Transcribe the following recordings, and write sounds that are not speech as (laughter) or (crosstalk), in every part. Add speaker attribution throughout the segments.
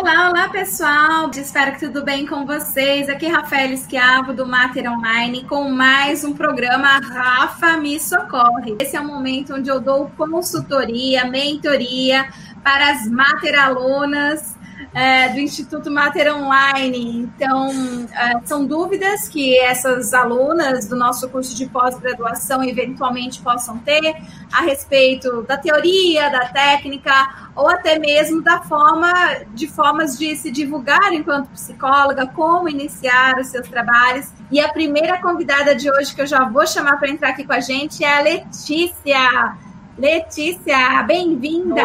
Speaker 1: Olá, olá pessoal, espero que tudo bem com vocês. Aqui é Rafael Esquiavo do Mater Online com mais um programa Rafa Me Socorre. Esse é o momento onde eu dou consultoria, mentoria para as Mater alunas é, do Instituto Mater Online. Então, é, são dúvidas que essas alunas do nosso curso de pós-graduação eventualmente possam ter a respeito da teoria, da técnica, ou até mesmo da forma, de formas de se divulgar enquanto psicóloga, como iniciar os seus trabalhos. E a primeira convidada de hoje que eu já vou chamar para entrar aqui com a gente é a Letícia. Letícia, bem-vinda.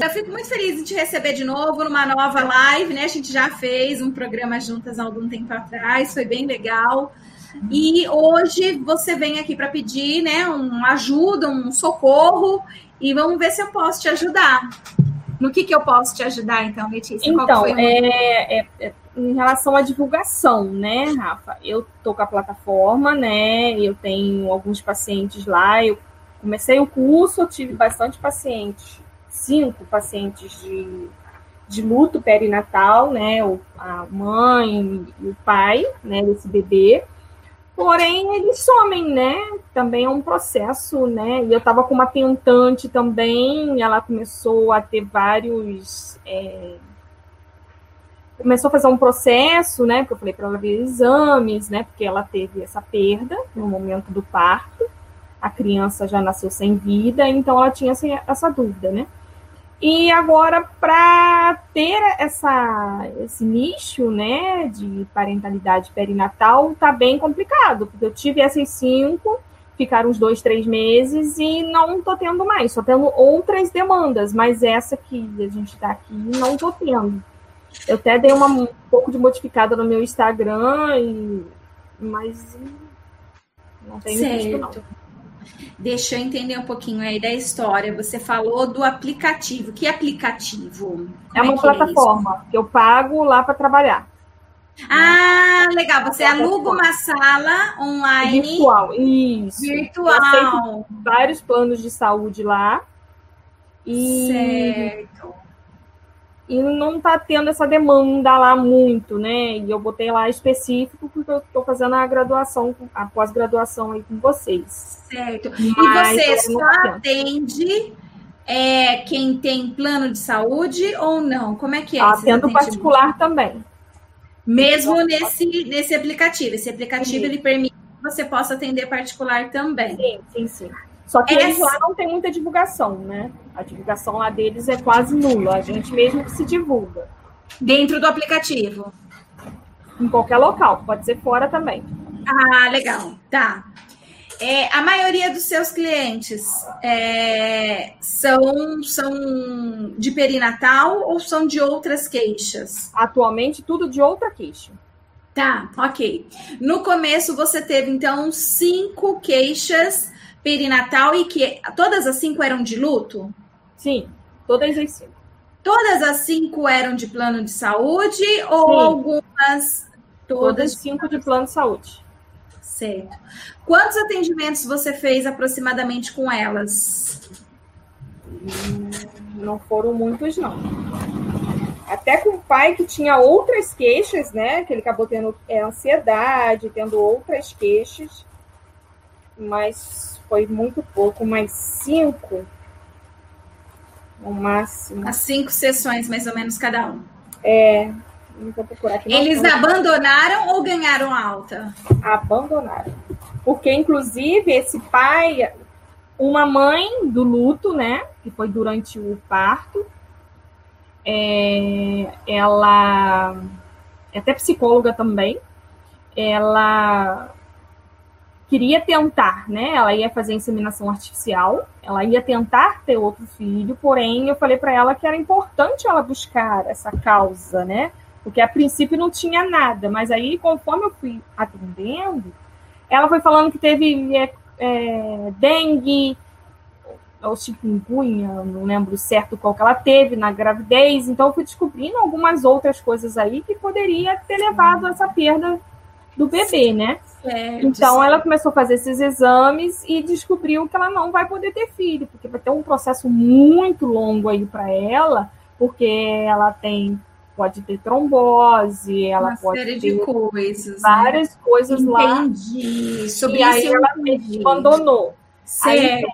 Speaker 1: Eu fico muito feliz de te receber de novo numa nova live, né? A gente já fez um programa juntas há algum tempo atrás, foi bem legal. E hoje você vem aqui para pedir, né, uma ajuda, um socorro, e vamos ver se eu posso te ajudar. No que, que eu posso te ajudar, então, Letícia?
Speaker 2: Então, é, é, é, em relação à divulgação, né, Rafa? Eu tô com a plataforma, né? Eu tenho alguns pacientes lá, eu Comecei o curso, tive bastante pacientes, cinco pacientes de, de luto perinatal, né? O, a mãe e o pai, né, desse bebê. Porém, eles somem, né? Também é um processo, né? E eu estava com uma tentante também, ela começou a ter vários. É... Começou a fazer um processo, né? Porque eu falei para ela ver exames, né? Porque ela teve essa perda no momento do parto a criança já nasceu sem vida, então ela tinha essa, essa dúvida, né? E agora, para ter essa, esse nicho né, de parentalidade perinatal, tá bem complicado, porque eu tive essas cinco, ficaram uns dois, três meses e não tô tendo mais, só tendo outras demandas, mas essa que a gente está aqui não tô tendo. Eu até dei uma, um pouco de modificada no meu Instagram, e, mas não certo. visto, não.
Speaker 1: Deixa eu entender um pouquinho aí da história. Você falou do aplicativo. Que aplicativo?
Speaker 2: é uma é, é plataforma é que eu pago lá para trabalhar.
Speaker 1: Ah, legal. Você aluga uma sala online.
Speaker 2: Virtual, isso.
Speaker 1: Virtual.
Speaker 2: vários planos de saúde lá.
Speaker 1: E... Certo
Speaker 2: e não está tendo essa demanda lá muito, né? E eu botei lá específico porque eu estou fazendo a graduação, a pós-graduação aí com vocês.
Speaker 1: Certo. Mas e você só atende é, quem tem plano de saúde ou não? Como é que é?
Speaker 2: Atendo particular também.
Speaker 1: Mesmo nesse, nesse aplicativo. Esse aplicativo sim. ele permite que você possa atender particular também.
Speaker 2: Sim, sim, sim. Só que Essa... eles lá não tem muita divulgação, né? A divulgação lá deles é quase nula. A gente mesmo que se divulga.
Speaker 1: Dentro do aplicativo?
Speaker 2: Em qualquer local, pode ser fora também.
Speaker 1: Ah, legal. Tá. É, a maioria dos seus clientes é, são, são de perinatal ou são de outras queixas?
Speaker 2: Atualmente, tudo de outra queixa.
Speaker 1: Tá, ok. No começo, você teve, então, cinco queixas perinatal e que todas as cinco eram de luto?
Speaker 2: Sim, todas as cinco.
Speaker 1: Todas as cinco eram de plano de saúde ou Sim. algumas?
Speaker 2: Todas, todas cinco de plano de saúde.
Speaker 1: Certo. Quantos atendimentos você fez aproximadamente com elas?
Speaker 2: Hum, não foram muitos, não. Até com o pai que tinha outras queixas, né? Que ele acabou tendo é, ansiedade, tendo outras queixas. Mas foi muito pouco, mais cinco no máximo.
Speaker 1: As cinco sessões, mais ou menos, cada um.
Speaker 2: É.
Speaker 1: Eles abandonaram ou ganharam alta?
Speaker 2: Abandonaram. Porque, inclusive, esse pai, uma mãe do luto, né? Que foi durante o parto, é, ela é até psicóloga também. Ela queria tentar, né? Ela ia fazer inseminação artificial, ela ia tentar ter outro filho, porém eu falei para ela que era importante ela buscar essa causa, né? Porque a princípio não tinha nada, mas aí conforme eu fui atendendo, ela foi falando que teve é, é, dengue, ou chikungunya, não lembro certo qual que ela teve na gravidez, então eu fui descobrindo algumas outras coisas aí que poderia ter levado a essa perda do bebê, né? Certo, então certo. ela começou a fazer esses exames e descobriu que ela não vai poder ter filho, porque vai ter um processo muito longo aí para ela, porque ela tem pode ter trombose, ela
Speaker 1: Uma
Speaker 2: pode
Speaker 1: série
Speaker 2: ter
Speaker 1: de coisas.
Speaker 2: várias né? coisas
Speaker 1: Entendi.
Speaker 2: lá.
Speaker 1: Entendi. Sobre
Speaker 2: e aí ela abandonou.
Speaker 1: Certo.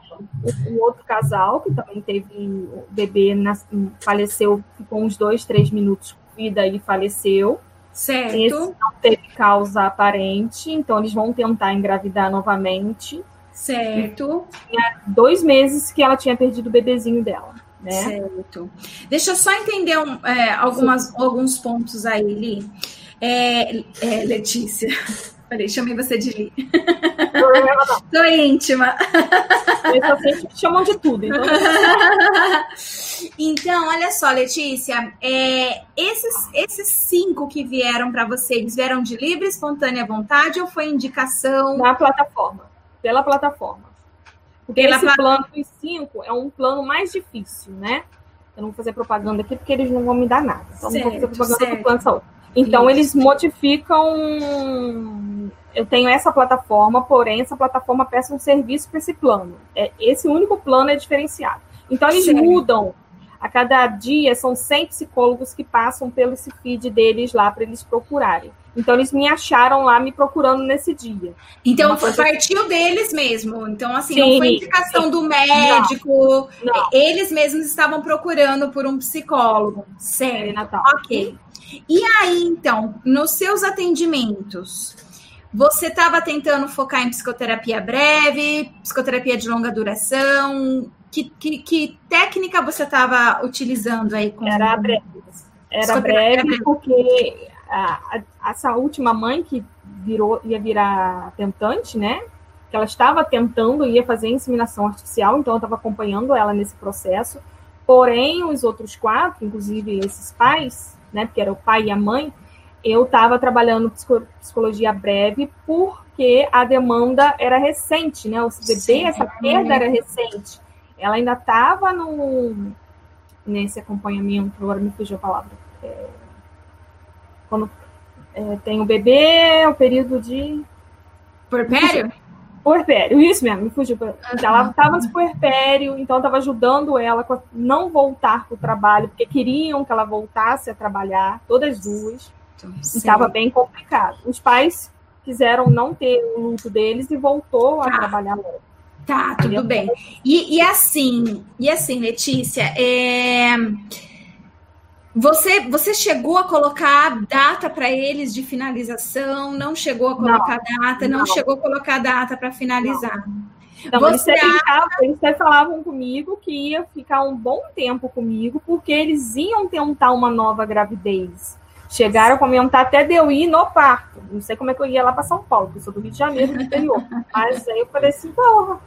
Speaker 2: o, outro casal, que também teve o bebê, nas- faleceu, ficou uns dois, três minutos com vida e faleceu.
Speaker 1: Certo.
Speaker 2: Esse não teve causa aparente, então eles vão tentar engravidar novamente.
Speaker 1: Certo.
Speaker 2: Dois meses que ela tinha perdido o bebezinho dela, né?
Speaker 1: Certo. Deixa eu só entender um, é, algumas, alguns pontos aí, Li. É, é, Letícia. Falei, chamei você de Li. Tô íntima.
Speaker 2: Eles só sempre chamam de tudo. Então,
Speaker 1: Então, olha só, Letícia, é, esses, esses cinco que vieram para você, eles vieram de livre, espontânea vontade ou foi indicação?
Speaker 2: na plataforma, pela plataforma. Porque
Speaker 1: Pela
Speaker 2: esse
Speaker 1: pla-
Speaker 2: plano dos cinco é um plano mais difícil, né? Eu não vou fazer propaganda aqui porque eles não vão me dar nada. Então, não vou fazer
Speaker 1: Certo,
Speaker 2: propaganda
Speaker 1: certo.
Speaker 2: do plano de saúde. Então, eles modificam. Eu tenho essa plataforma, porém, essa plataforma presta um serviço para esse plano. É, esse único plano é diferenciado. Então, eles mudam. A cada dia, são 100 psicólogos que passam pelo esse feed deles lá para eles procurarem. Então, eles me acharam lá me procurando nesse dia.
Speaker 1: Então, partiu deles mesmo. Então, assim,
Speaker 2: Sim,
Speaker 1: não foi indicação do médico.
Speaker 2: Não.
Speaker 1: Eles mesmos estavam procurando por um psicólogo.
Speaker 2: É,
Speaker 1: Certo.
Speaker 2: Natal.
Speaker 1: Ok. E aí, então, nos seus atendimentos, você estava tentando focar em psicoterapia breve, psicoterapia de longa duração? Que, que, que técnica você estava utilizando aí com
Speaker 2: Era breve. Era breve. porque a, a- essa última mãe que virou, ia virar tentante, né? Que ela estava tentando, ia fazer inseminação artificial, então eu estava acompanhando ela nesse processo. Porém, os outros quatro, inclusive esses pais, né? Porque era o pai e a mãe, eu estava trabalhando psico- psicologia breve porque a demanda era recente, né? O bebê,
Speaker 1: Sim.
Speaker 2: essa perda era recente. Ela ainda estava nesse acompanhamento, agora me fugiu a palavra. É, quando é, tem o bebê, o período de
Speaker 1: Porpério?
Speaker 2: Puerpério, isso mesmo, me fugiu. Ela estava no puerpério, então estava ajudando ela a não voltar para o trabalho, porque queriam que ela voltasse a trabalhar, todas duas, e estava bem complicado. Os pais quiseram não ter o luto deles e voltou a
Speaker 1: Tá.
Speaker 2: trabalhar logo.
Speaker 1: Tá, tudo bem. E, e assim, e assim, Letícia, é, você, você chegou a colocar data para eles de finalização? Não chegou a colocar data? Não,
Speaker 2: não.
Speaker 1: chegou a colocar data para finalizar?
Speaker 2: Então, eles,
Speaker 1: Você
Speaker 2: brincavam, eles até falavam comigo que ia ficar um bom tempo comigo, porque eles iam tentar uma nova gravidez. Chegaram a comentar até de eu ir no parto. Não sei como é que eu ia lá para São Paulo, porque eu sou do Rio de Janeiro, do interior. (laughs) Mas aí eu falei assim, porra,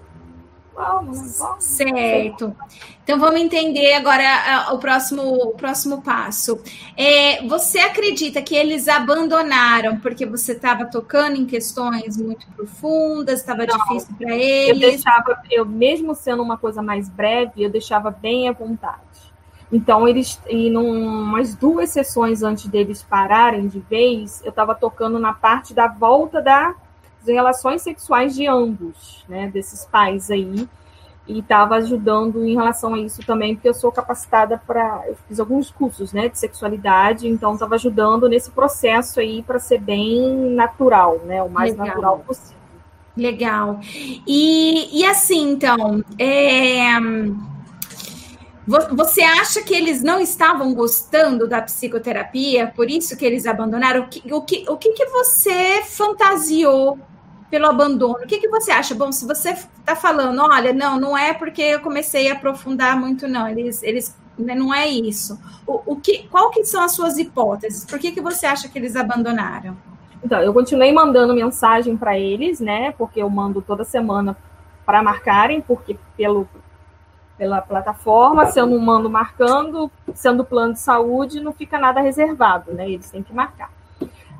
Speaker 2: vamos, vamos.
Speaker 1: Certo. Então vamos entender agora ah, o próximo, o próximo passo. É, você acredita que eles abandonaram porque você estava tocando em questões muito profundas, estava difícil para
Speaker 2: Eu
Speaker 1: eles?
Speaker 2: deixava, eu mesmo sendo uma coisa mais breve, eu deixava bem à vontade. Então, eles, e num, umas duas sessões antes deles pararem de vez, eu estava tocando na parte da volta das relações sexuais de ambos, né, desses pais aí, e estava ajudando em relação a isso também, porque eu sou capacitada para, eu fiz alguns cursos, né, de sexualidade, então estava ajudando nesse processo aí para ser bem natural, né, o mais
Speaker 1: Legal.
Speaker 2: natural possível.
Speaker 1: Legal. E, e assim, então, é, você acha que eles não estavam gostando da psicoterapia, por isso que eles abandonaram? O que, o que, o que, que você fantasiou pelo abandono? O que, que você acha? Bom, se você está falando, olha, não, não é porque eu comecei a aprofundar muito, não, eles, eles né, não é isso. O, o que, qual que são as suas hipóteses? Por que, que você acha que eles abandonaram?
Speaker 2: Então, eu continuei mandando mensagem para eles, né? Porque eu mando toda semana para marcarem, porque pelo, pela plataforma, se eu não mando marcando, sendo plano de saúde, não fica nada reservado, né? Eles têm que marcar.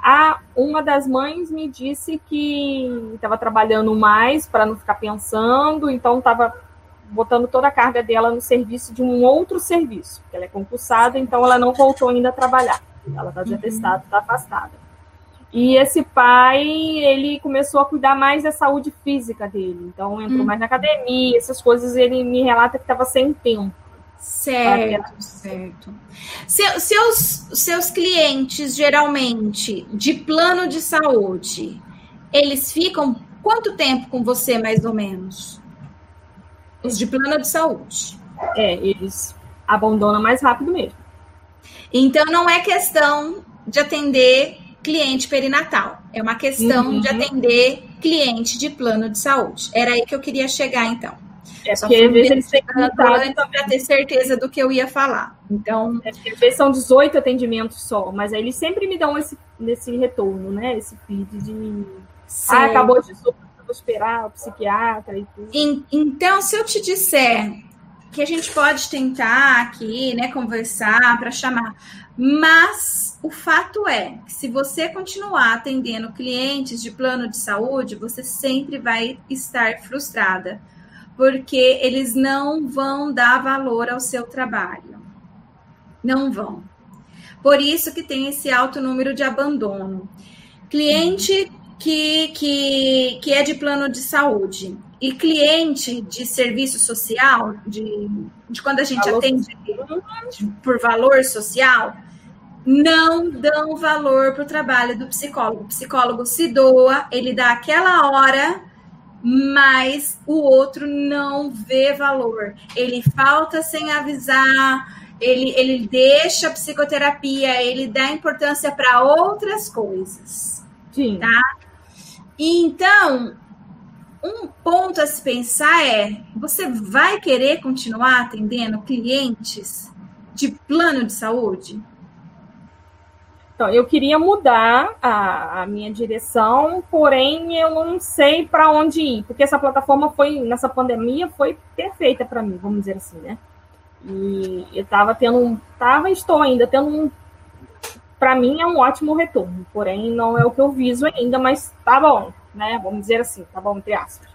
Speaker 2: A, uma das mães me disse que estava trabalhando mais para não ficar pensando, então estava botando toda a carga dela no serviço de um outro serviço, porque ela é concursada, então ela não voltou ainda a trabalhar. Ela está desatestada, está afastada. E esse pai, ele começou a cuidar mais da saúde física dele. Então, entrou
Speaker 1: Hum.
Speaker 2: mais na academia, essas coisas. Ele me relata que estava sem tempo.
Speaker 1: Certo, certo. Se, seus, seus clientes, geralmente, de plano de saúde, eles ficam quanto tempo com você, mais ou menos? Os de plano de saúde.
Speaker 2: É, eles abandonam mais rápido mesmo.
Speaker 1: Então, não é questão de atender cliente perinatal, é uma questão uhum. de atender cliente de plano de saúde. Era aí que eu queria chegar, então.
Speaker 2: É porque às vezes eles têm que
Speaker 1: para ter certeza do que eu ia falar. Então,
Speaker 2: é às vezes são 18 atendimentos só, mas aí eles sempre me dão esse, esse retorno, né? Esse feed de ah, acabou de vou esperar o psiquiatra e tudo.
Speaker 1: Então, se eu te disser que a gente pode tentar aqui, né, conversar para chamar, mas o fato é que se você continuar atendendo clientes de plano de saúde, você sempre vai estar frustrada porque eles não vão dar valor ao seu trabalho. Não vão. Por isso que tem esse alto número de abandono. Cliente que, que, que é de plano de saúde e cliente de serviço social, de, de quando a gente valor atende por valor social, não dão valor para o trabalho do psicólogo. O psicólogo se doa, ele dá aquela hora mas o outro não vê valor. Ele falta sem avisar, ele, ele deixa a psicoterapia, ele dá importância para outras coisas. Sim. Tá? Então, um ponto a se pensar é: você vai querer continuar atendendo clientes de plano de saúde?
Speaker 2: Então, eu queria mudar a, a minha direção, porém eu não sei para onde ir, porque essa plataforma foi, nessa pandemia, foi perfeita para mim, vamos dizer assim, né? E eu estava tendo um, tava, estou ainda tendo um, para mim é um ótimo retorno, porém não é o que eu viso ainda, mas tá bom, né? Vamos dizer assim, tá bom, entre aspas.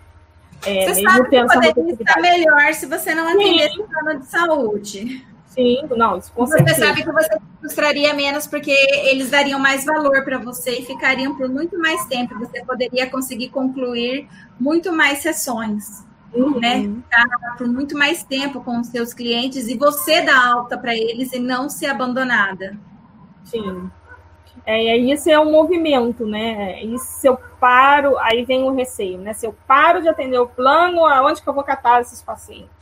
Speaker 1: É, você sabe que poderia estar melhor se você não atendesse o plano de saúde.
Speaker 2: Sim, não, isso com
Speaker 1: Você
Speaker 2: certeza.
Speaker 1: sabe que você frustraria menos porque eles dariam mais valor para você e ficariam por muito mais tempo. Você poderia conseguir concluir muito mais sessões, uhum. né? Ficar por muito mais tempo com os seus clientes e você dar alta para eles e não ser abandonada.
Speaker 2: Sim. É, isso é um movimento, né? E se eu paro, aí vem o receio, né? Se eu paro de atender o plano, aonde que eu vou catar esses pacientes?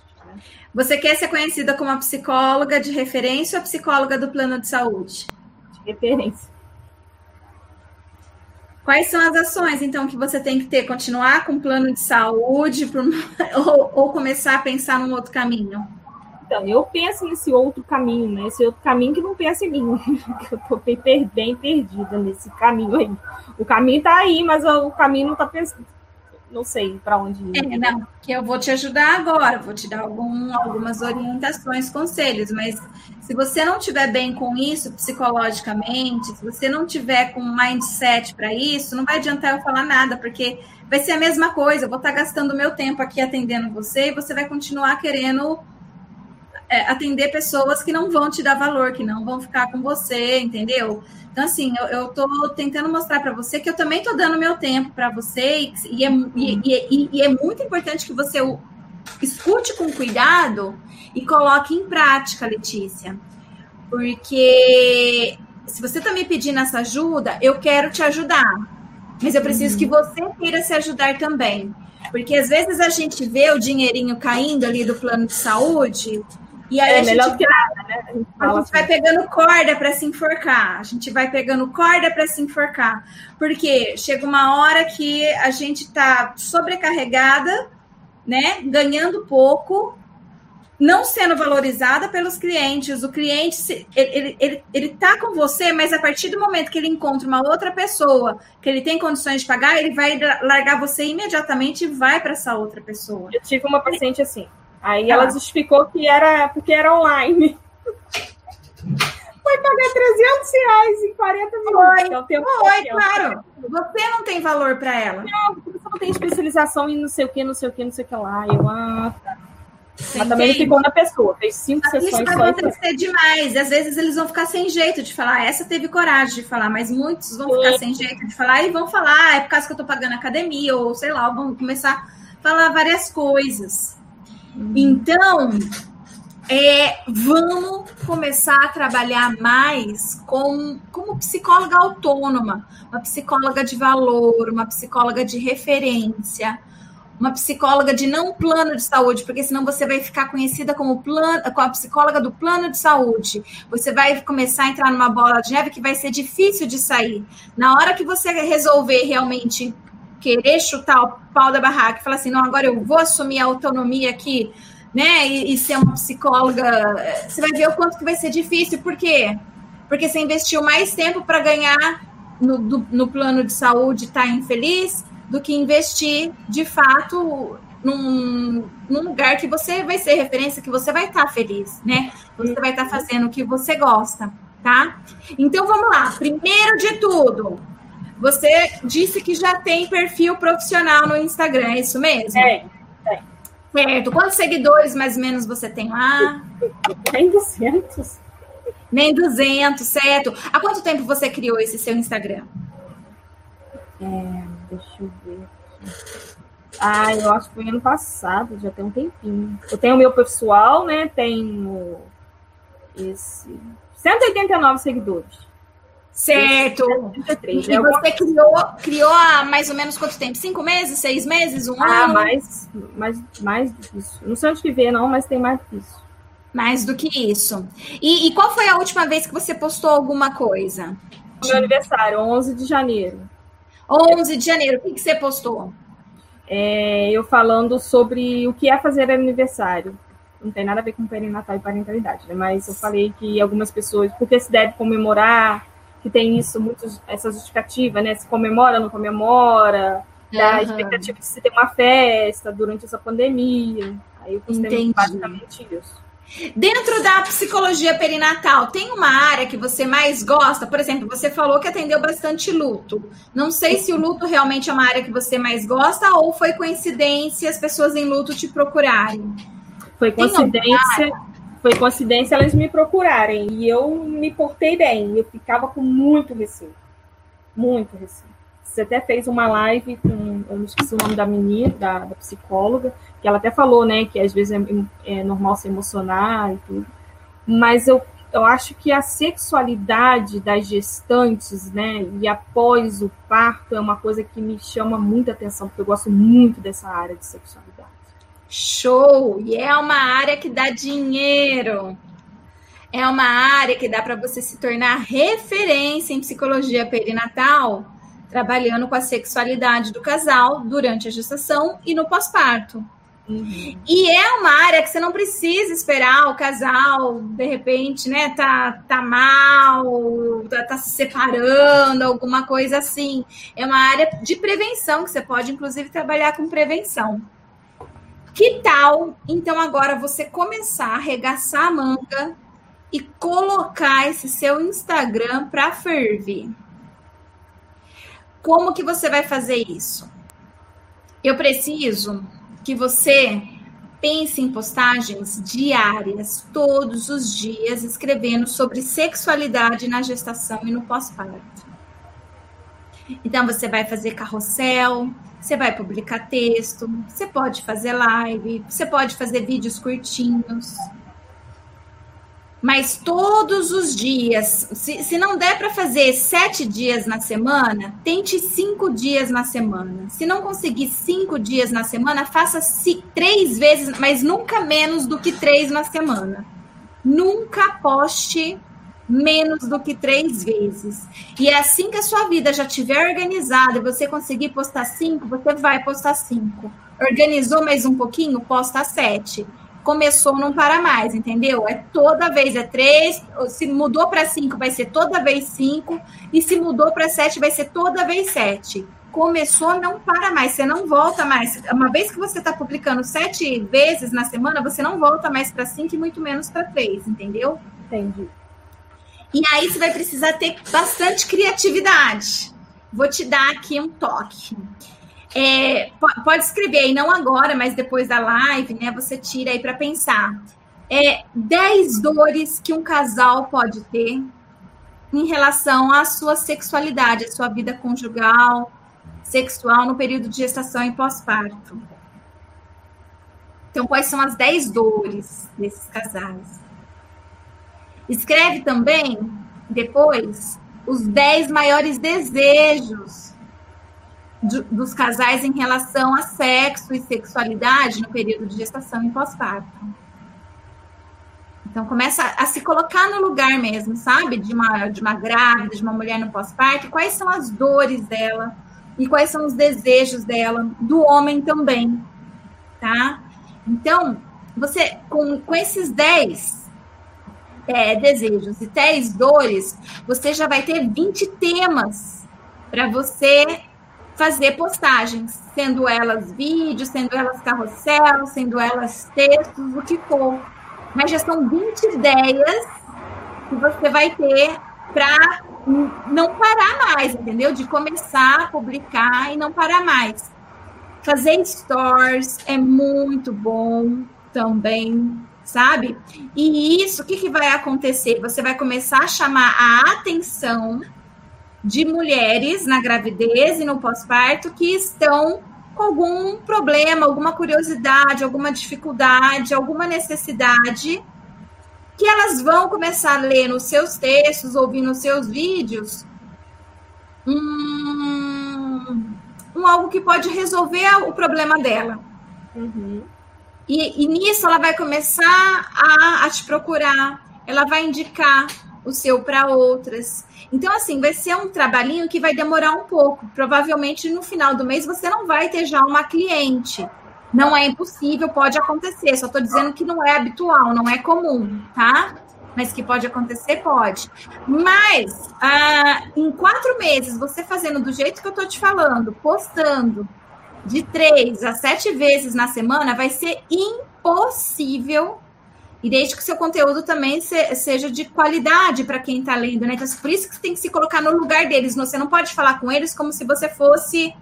Speaker 1: Você quer ser conhecida como a psicóloga de referência ou a psicóloga do plano de saúde?
Speaker 2: De referência.
Speaker 1: Quais são as ações, então, que você tem que ter? Continuar com o plano de saúde por... (laughs) ou, ou, começar a pensar num outro caminho?
Speaker 2: Então, eu penso nesse outro caminho, né? Esse outro caminho que não pensa em mim. (laughs) eu estou bem perdida nesse caminho aí. O caminho está aí, mas o caminho não está pensando não sei para onde ir.
Speaker 1: É, não, que eu vou te ajudar agora, vou te dar algum, algumas orientações, conselhos, mas se você não tiver bem com isso psicologicamente, se você não tiver com mindset para isso, não vai adiantar eu falar nada, porque vai ser a mesma coisa, eu vou estar tá gastando meu tempo aqui atendendo você e você vai continuar querendo é, atender pessoas que não vão te dar valor, que não vão ficar com você, entendeu? Então, assim, eu, estou tentando mostrar para você que eu também estou dando meu tempo para você, e é, e, e, e é muito importante que você escute com cuidado e coloque em prática, Letícia. Porque se você está me pedindo essa ajuda, eu quero te ajudar. Mas eu preciso uhum. que você queira se ajudar também. Porque às vezes a gente vê o dinheirinho caindo ali do plano de saúde e aí é, a gente, melhor que nada, né? A gente, a gente assim. vai pegando corda para se enforcar. A gente vai pegando corda para se enforcar. Porque chega uma hora que a gente está sobrecarregada, né? Ganhando pouco, não sendo valorizada pelos clientes. O cliente, ele, ele, ele, ele tá com você, mas a partir do momento que ele encontra uma outra pessoa que ele tem condições de pagar, ele vai largar você imediatamente e vai para essa outra pessoa.
Speaker 2: Eu tive uma paciente assim. Aí ah. ela justificou que era porque era online. Foi pagar 300 reais em 40 minutos.
Speaker 1: Foi, é o tempo foi claro. Você não tem valor para ela.
Speaker 2: Não, porque você não tem especialização em não sei o que, não sei o que, não sei o que lá. Eu, ah, tá. Mas também não ficou na pessoa, fez cinco
Speaker 1: mas
Speaker 2: sessões
Speaker 1: isso vai acontecer demais. Às vezes eles vão ficar sem jeito de falar. Essa teve coragem de falar, mas muitos vão ficar sem jeito de falar e vão falar, ah, é por causa que eu tô pagando academia, ou sei lá, vão começar a falar várias coisas. Então, é, vamos começar a trabalhar mais com, como psicóloga autônoma, uma psicóloga de valor, uma psicóloga de referência, uma psicóloga de não plano de saúde, porque senão você vai ficar conhecida como plano, com a psicóloga do plano de saúde. Você vai começar a entrar numa bola de neve que vai ser difícil de sair. Na hora que você resolver realmente querer chutar o pau da barraca e falar assim, não, agora eu vou assumir a autonomia aqui, né, e, e ser uma psicóloga, você vai ver o quanto que vai ser difícil. Por quê? Porque você investiu mais tempo para ganhar no, do, no plano de saúde, estar tá infeliz, do que investir de fato num, num, lugar que você vai ser referência, que você vai estar tá feliz, né? Você vai estar tá fazendo o que você gosta, tá? Então vamos lá. Primeiro de tudo, você disse que já tem perfil profissional no Instagram, é isso mesmo?
Speaker 2: Tem, tem.
Speaker 1: Certo. Quantos seguidores mais ou menos você tem lá? (laughs)
Speaker 2: Nem 200.
Speaker 1: Nem 200, certo. Há quanto tempo você criou esse seu Instagram?
Speaker 2: É, deixa eu ver aqui. Ah, eu acho que foi ano passado, já tem um tempinho. Eu tenho o meu pessoal, né? Tenho esse 189 seguidores.
Speaker 1: Certo. 183. E você criou, criou há mais ou menos quanto tempo? Cinco meses, seis meses, um
Speaker 2: ah,
Speaker 1: ano?
Speaker 2: mais, mais, mais do que isso. Não sei onde que vê, não, mas tem mais do que isso.
Speaker 1: Mais do que isso. E, e qual foi a última vez que você postou alguma coisa?
Speaker 2: Meu aniversário, 11 de janeiro.
Speaker 1: 11 de janeiro. O que, que você postou?
Speaker 2: É, eu falando sobre o que é fazer aniversário. Não tem nada a ver com perinatal e parentalidade, né? mas eu falei que algumas pessoas, porque se deve comemorar, que tem isso, muito, essa justificativa, né? Se comemora, não comemora, da uhum. expectativa de se ter uma festa durante essa pandemia. Aí eu postei basicamente isso.
Speaker 1: Dentro da psicologia perinatal, tem uma área que você mais gosta? Por exemplo, você falou que atendeu bastante luto. Não sei se o luto realmente é uma área que você mais gosta ou foi coincidência as pessoas em luto te procurarem.
Speaker 2: Foi coincidência. Foi coincidência elas me procurarem e eu me portei bem. Eu ficava com muito receio. Muito receio. Você até fez uma live com, eu não esqueci o nome da menina, da, da psicóloga, que ela até falou, né, que às vezes é, é normal se emocionar e tudo. Mas eu, eu acho que a sexualidade das gestantes, né, e após o parto é uma coisa que me chama muita atenção, porque eu gosto muito dessa área de sexualidade.
Speaker 1: Show! E é uma área que dá dinheiro. É uma área que dá para você se tornar referência em psicologia perinatal trabalhando com a sexualidade do casal durante a gestação e no pós-parto. Uhum. E é uma área que você não precisa esperar o casal, de repente, né, tá, tá mal, tá, tá se separando, alguma coisa assim. É uma área de prevenção, que você pode, inclusive, trabalhar com prevenção. Que tal, então, agora você começar a arregaçar a manga e colocar esse seu Instagram para ferver? Como que você vai fazer isso? Eu preciso que você pense em postagens diárias, todos os dias, escrevendo sobre sexualidade na gestação e no pós-parto. Então, você vai fazer carrossel, você vai publicar texto, você pode fazer live, você pode fazer vídeos curtinhos. Mas todos os dias, se, se não der para fazer sete dias na semana, tente cinco dias na semana. Se não conseguir cinco dias na semana, faça três vezes, mas nunca menos do que três na semana. Nunca poste menos do que três vezes. E é assim que a sua vida já estiver organizada e você conseguir postar cinco, você vai postar cinco. Organizou mais um pouquinho, posta sete começou, não para mais, entendeu? É toda vez, é três, se mudou para cinco, vai ser toda vez cinco, e se mudou para sete, vai ser toda vez sete. Começou, não para mais, você não volta mais. Uma vez que você está publicando sete vezes na semana, você não volta mais para cinco e muito menos para três, entendeu?
Speaker 2: Entendi.
Speaker 1: E aí você vai precisar ter bastante criatividade. Vou te dar aqui um toque. É, pode escrever aí, não agora, mas depois da live, né? Você tira aí para pensar. É, 10 dores que um casal pode ter em relação à sua sexualidade, à sua vida conjugal, sexual no período de gestação e pós-parto. Então, quais são as 10 dores desses casais? Escreve também, depois, os 10 maiores desejos de, dos casais em relação a sexo e sexualidade no período de gestação e pós-parto. Então começa a, se colocar no lugar mesmo, sabe? De uma, de uma grávida, de uma mulher no pós-parto, quais são as dores dela e quais são os desejos dela, do homem também, tá? Então, você, com, com esses 10 é, desejos e 10 dores, você já vai ter 20 temas para você fazer postagens, sendo elas vídeos, sendo elas carrossel, sendo elas textos, o que for mas já são 20 ideias que você vai ter para não parar mais, entendeu? De começar a publicar e não parar mais. Fazer stores é muito bom também, sabe? E isso, o que, que vai acontecer? Você vai começar a chamar a atenção de mulheres na gravidez e no pós-parto que estão com algum problema, alguma curiosidade, alguma dificuldade, alguma necessidade, que elas vão começar a ler nos seus textos, ouvir nos seus vídeos, um, um algo que pode resolver o problema dela. Uhum. E, e, nisso ela vai começar a, a te procurar, ela vai indicar o seu para outras. Então, assim, vai ser um trabalhinho que vai demorar um pouco. Provavelmente no final do mês você não vai ter já uma cliente. Não é impossível, pode acontecer. Só estou dizendo que não é habitual, não é comum, tá? Mas que pode acontecer, pode. Mas ah, em quatro meses, você fazendo do jeito que eu estou te falando, postando de três a sete vezes na semana, vai ser impossível e desde que o seu conteúdo também se, seja de qualidade para quem está lendo, né? Então, por isso que você tem que se colocar no lugar deles. Você não pode falar com eles como se você fosse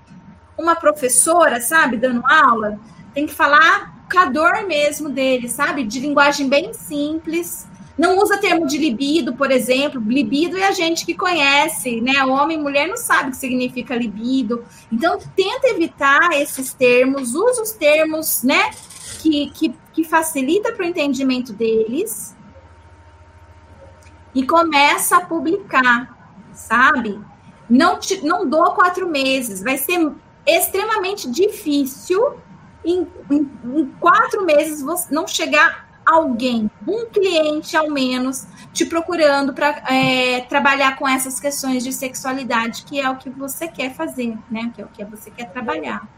Speaker 1: uma professora, sabe, dando aula. Tem que falar com a dor mesmo deles, sabe? De linguagem bem simples. Não usa termo de libido, por exemplo. Libido é a gente que conhece, né? Homem e mulher não sabe o que significa libido. Então, tenta evitar esses termos. Usa os termos, né? Que, que que facilita para o entendimento deles e começa a publicar, sabe? Não, te, não dou quatro meses, vai ser extremamente difícil em, em, em quatro meses você não chegar alguém, um cliente ao menos, te procurando para é, trabalhar com essas questões de sexualidade, que é o que você quer fazer, né? Que é o que você quer trabalhar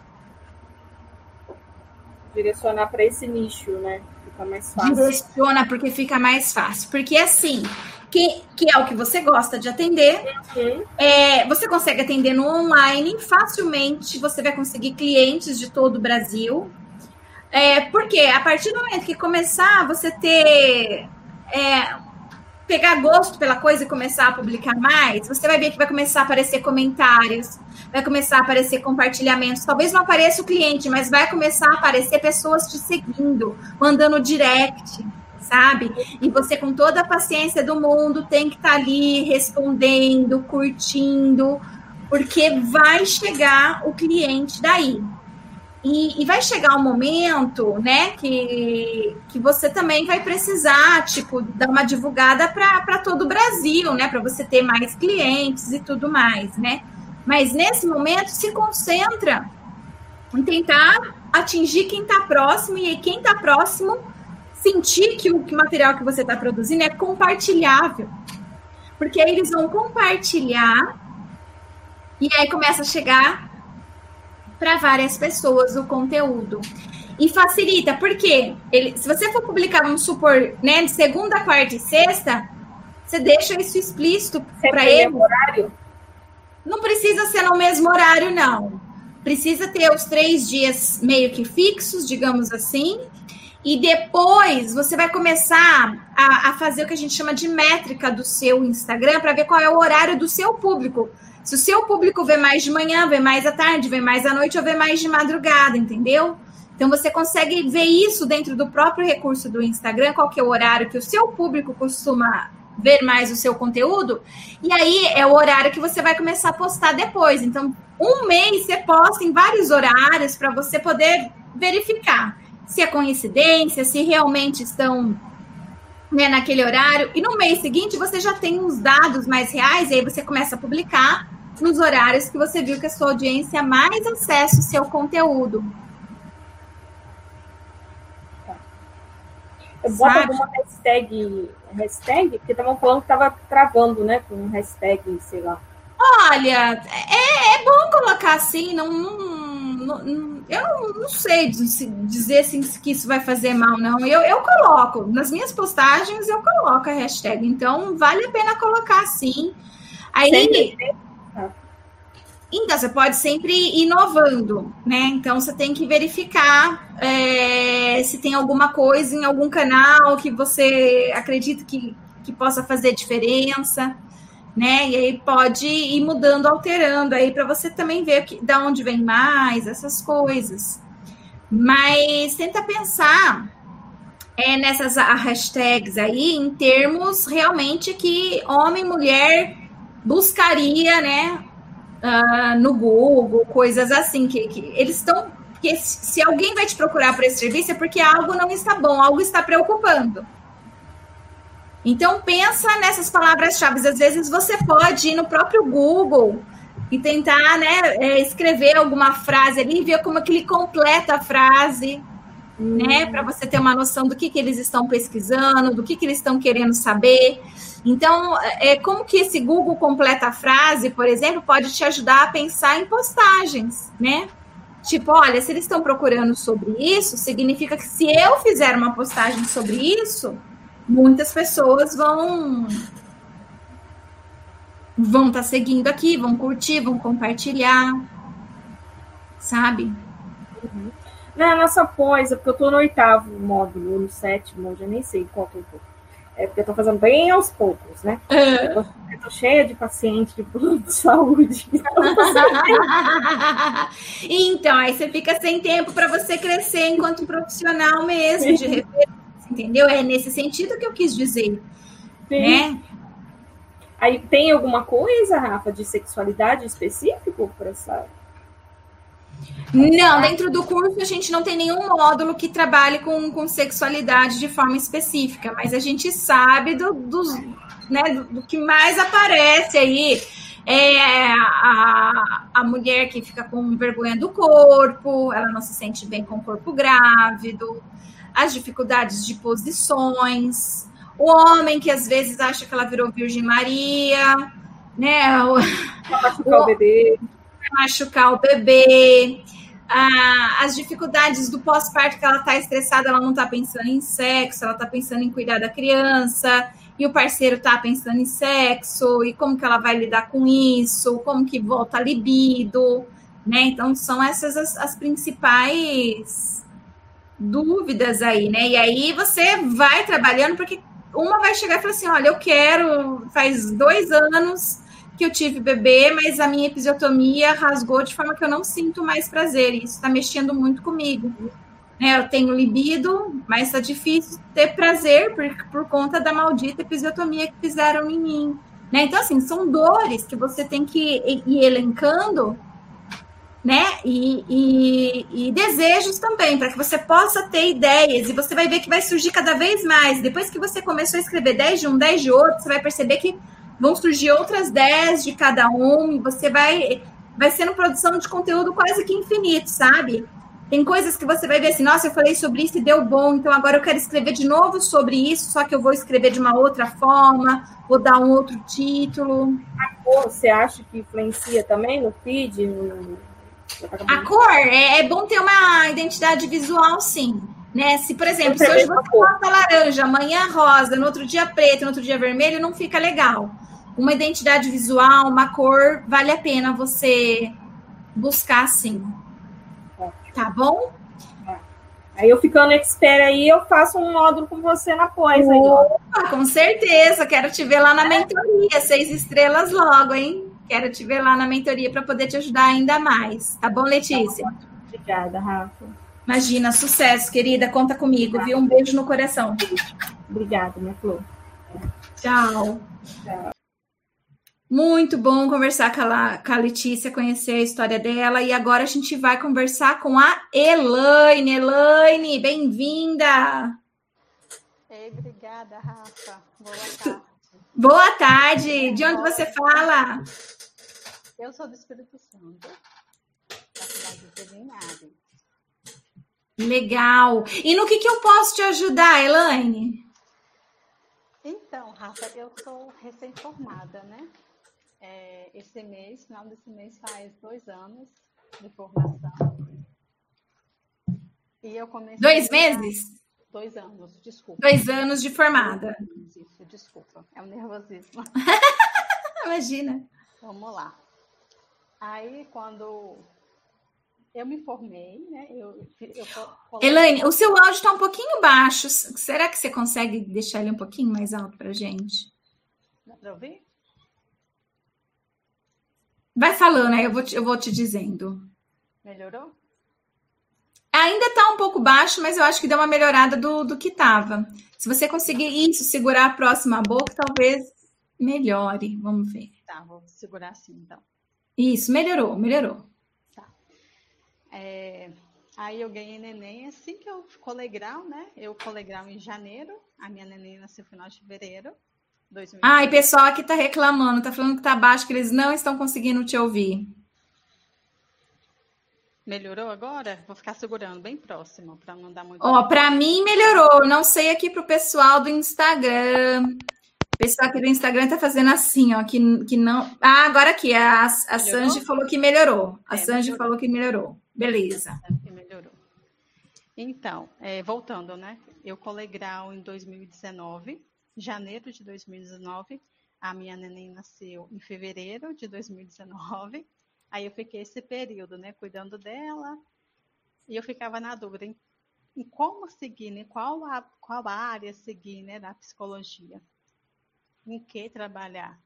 Speaker 2: direcionar para esse nicho, né? Fica mais fácil.
Speaker 1: Direciona porque fica mais fácil. Porque assim, que, que é o que você gosta de atender, uhum. é, você consegue atender no online facilmente, você vai conseguir clientes de todo o Brasil. É, porque a partir do momento que começar você ter é, pegar gosto pela coisa e começar a publicar mais, você vai ver que vai começar a aparecer comentários, vai começar a aparecer compartilhamentos. Talvez não apareça o cliente, mas vai começar a aparecer pessoas te seguindo, mandando direct, sabe? E você, com toda a paciência do mundo, tem que estar tá ali respondendo, curtindo, porque vai chegar o cliente daí. E, e, vai chegar um momento, né, que, que você também vai precisar, tipo, dar uma divulgada para todo o Brasil, né, para você ter mais clientes e tudo mais, né. Mas nesse momento, se concentra em tentar atingir quem está próximo e quem está próximo sentir que o material que você está produzindo é compartilhável. Porque aí eles vão compartilhar e aí começa a chegar para várias pessoas o conteúdo. E facilita, porque ele, se você for publicar, vamos supor, né, de segunda, quarta e sexta, você deixa isso explícito para ele.
Speaker 2: horário?
Speaker 1: Não precisa ser no mesmo horário, não. Precisa ter os três dias meio que fixos, digamos assim. E depois você vai começar a, a fazer o que a gente chama de métrica do seu Instagram para ver qual é o horário do seu público. Se o seu público vê mais de manhã, vê mais à tarde, vê mais à noite ou vê mais de madrugada, entendeu? Então você consegue ver isso dentro do próprio recurso do Instagram, qual que é o horário que o seu público costuma ver mais o seu conteúdo, e aí é o horário que você vai começar a postar depois. Então, um mês você posta em vários horários para você poder verificar se é coincidência, se realmente estão né, naquele horário. E no mês seguinte você já tem uns dados mais reais, e aí você começa a publicar nos horários que você viu que a sua audiência mais acessa o seu conteúdo.
Speaker 2: Eu boto alguma hashtag, hashtag, porque estavam falando que estava travando, né? Com hashtag, sei lá.
Speaker 1: Olha, é, é bom colocar assim, não, não, não eu não, sei dizer assim, que isso vai fazer mal, não. Eu, eu coloco, nas minhas postagens eu coloco a hashtag, então vale a pena colocar assim. Aí. Sempre. Então, você pode sempre ir inovando, né? Então, você tem que verificar é, se tem alguma coisa em algum canal que você acredita que, que possa fazer diferença, né? E aí pode ir mudando, alterando aí para você também ver que, da onde vem mais, essas coisas. Mas tenta pensar é, nessas hashtags aí em termos realmente que homem e mulher buscaria, né? uh, no Google, coisas assim, que, que eles estão. Porque se alguém vai te procurar por esse serviço é porque algo não está bom, algo está preocupando. Então pensa nessas palavras-chave. Às vezes você pode ir no próprio Google e tentar né, é, escrever alguma frase ali e ver como é que ele completa a frase, hum. né? Para você ter uma noção do que, que eles estão pesquisando, do que, que eles estão querendo saber. Então, é como que esse Google completa a frase, por exemplo, pode te ajudar a pensar em postagens, né? Tipo, olha, se eles estão procurando sobre isso, significa que se eu fizer uma postagem sobre isso, muitas pessoas vão vão estar tá seguindo aqui, vão curtir, vão compartilhar, sabe?
Speaker 2: Uhum. Na nossa pós, é porque eu tô no oitavo módulo, no sétimo, já nem sei qual eu tô. É porque eu tô fazendo bem aos poucos, né? É. Eu, eu tô cheia de paciente de plano de saúde. (laughs) (laughs)
Speaker 1: então, aí você fica sem tempo para você crescer enquanto profissional mesmo, de referência, entendeu? É nesse sentido que eu quis dizer. Sim. Né?
Speaker 2: Aí tem alguma coisa, Rafa, de sexualidade específico para essa
Speaker 1: não, dentro do curso a gente não tem nenhum módulo que trabalhe com, com sexualidade de forma específica, mas a gente sabe do, dos, né, do, do que mais aparece aí. É a, a mulher que fica com vergonha do corpo, ela não se sente bem com o corpo grávido, as dificuldades de posições, o homem que às vezes acha que ela virou Virgem Maria, né? (laughs) O,
Speaker 2: machucar o, o bebê.
Speaker 1: Machucar o bebê ah, as dificuldades do pós-parto, que ela está estressada, ela não está pensando em sexo, ela está pensando em cuidar da criança, e o parceiro está pensando em sexo, e como que ela vai lidar com isso, como que volta a libido, né? Então, são essas as, as principais dúvidas aí, né? E aí você vai trabalhando, porque uma vai chegar e falar assim: olha, eu quero, faz dois anos que eu tive bebê, mas a minha episiotomia rasgou de forma que eu não sinto mais prazer. E isso está mexendo muito comigo. Né, eu tenho libido, mas está difícil ter prazer por, por conta da maldita episiotomia que fizeram em mim. Né? Então, assim, são dores que você tem que ir elencando, né? E, e, e desejos também, para que você possa ter ideias, e você vai ver que vai surgir cada vez mais. Depois que você começou a escrever 10 de um, 10 de outro, você vai perceber que vão surgir outras 10 de cada um, e você vai, vai sendo produção de conteúdo quase que infinito, sabe? Tem coisas que você vai ver assim, nossa, eu falei sobre isso e deu bom, então agora eu quero escrever de novo sobre isso, só que eu vou escrever de uma outra forma, vou dar um outro título.
Speaker 2: Você acha que influencia também no feed? No...
Speaker 1: A cor, é, é bom ter uma identidade visual, sim. Né? Se, por exemplo, se hoje você posta laranja, amanhã rosa, no outro dia preto, no outro dia vermelho, não fica legal uma identidade visual, uma cor, vale a pena você buscar sim. Tá bom?
Speaker 2: Aí eu ficando expert aí, eu faço um módulo com você na pós.
Speaker 1: Opa, com certeza. Quero te ver lá na mentoria. Seis estrelas logo, hein? Quero te ver lá na mentoria para poder te ajudar ainda mais. Tá bom, Letícia? Tá
Speaker 2: bom. Obrigada, Rafa.
Speaker 1: Imagina, sucesso, querida. Conta comigo, viu? Um beijo no coração.
Speaker 2: Obrigada, minha flor.
Speaker 1: Tchau. Tchau. Muito bom conversar com a, com a Letícia, conhecer a história dela. E agora a gente vai conversar com a Elaine. Elaine, bem-vinda!
Speaker 3: Ei, obrigada, Rafa. Boa tarde.
Speaker 1: Boa tarde. De onde você fala?
Speaker 3: Eu sou do Espírito Santo, da cidade de Velinari.
Speaker 1: Legal. E no que, que eu posso te ajudar, Elaine?
Speaker 3: Então, Rafa, eu sou recém-formada, né? É, esse mês, final desse mês, faz dois anos de formação.
Speaker 1: E eu comecei. Dois meses?
Speaker 3: Dois anos, desculpa.
Speaker 1: Dois anos de formada.
Speaker 3: Isso, desculpa. É um nervosismo. (laughs)
Speaker 1: Imagina.
Speaker 3: Vamos lá. Aí, quando eu me formei, né? Eu, eu
Speaker 1: Elaine, o seu áudio está um pouquinho baixo. Será que você consegue deixar ele um pouquinho mais alto para gente?
Speaker 3: Dá para ouvir?
Speaker 1: Vai falando, aí eu vou te, eu vou te dizendo.
Speaker 3: Melhorou?
Speaker 1: Ainda está um pouco baixo, mas eu acho que deu uma melhorada do, do que estava. Se você conseguir isso, segurar a próxima boca, talvez melhore. Vamos ver.
Speaker 3: Tá, vou segurar assim então.
Speaker 1: Isso, melhorou, melhorou.
Speaker 3: Tá. É, aí eu ganhei neném assim que eu colegrau, né? Eu colegrau em janeiro, a minha neném nasceu no final de fevereiro. 2020.
Speaker 1: Ai, pessoal aqui tá reclamando, tá falando que tá baixo, que eles não estão conseguindo te ouvir.
Speaker 3: Melhorou agora? Vou ficar segurando bem próximo para não dar muito.
Speaker 1: Ó, para mim melhorou. Não sei aqui pro pessoal do Instagram. Pessoal aqui do Instagram tá fazendo assim, ó, que, que não. Ah, agora aqui a, a Sanji falou que melhorou. A é, Sanji melhorou. falou que melhorou. Beleza.
Speaker 3: É, melhorou. Então, é, voltando, né? Eu colei grau em 2019, janeiro de 2019. A minha neném nasceu em fevereiro de 2019. Aí eu fiquei esse período, né, cuidando dela, e eu ficava na dúvida em, em como seguir, né, qual, a, qual área seguir, né, da psicologia, em que trabalhar.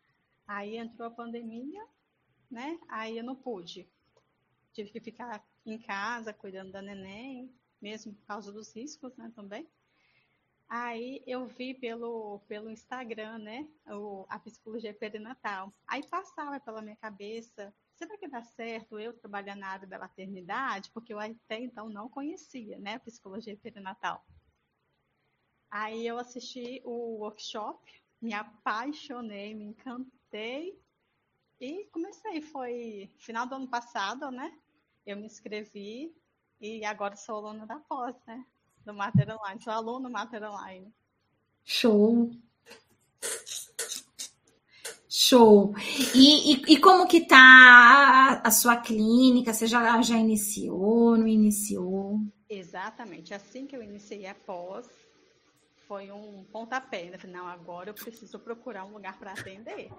Speaker 3: Aí entrou a pandemia, né, aí eu não pude. Tive que ficar em casa cuidando da neném, mesmo por causa dos riscos, né, também. Aí eu vi pelo, pelo Instagram, né, o, a psicologia perinatal. Aí passava pela minha cabeça será que dá certo eu trabalhar na área da maternidade? Porque eu até então não conhecia, né, a psicologia perinatal. Aí eu assisti o workshop, me apaixonei, me encantei e comecei. Foi final do ano passado, né? Eu me inscrevi e agora sou aluna da pós, né? Do Mater Online. Sou aluna do Mater Online.
Speaker 1: Show! Show. E, e, e, como que tá a, a, sua clínica? Você já, já iniciou, não iniciou?
Speaker 3: Exatamente. Assim que eu iniciei a pós, foi um pontapé. Eu falei, não, agora eu preciso procurar um lugar para atender.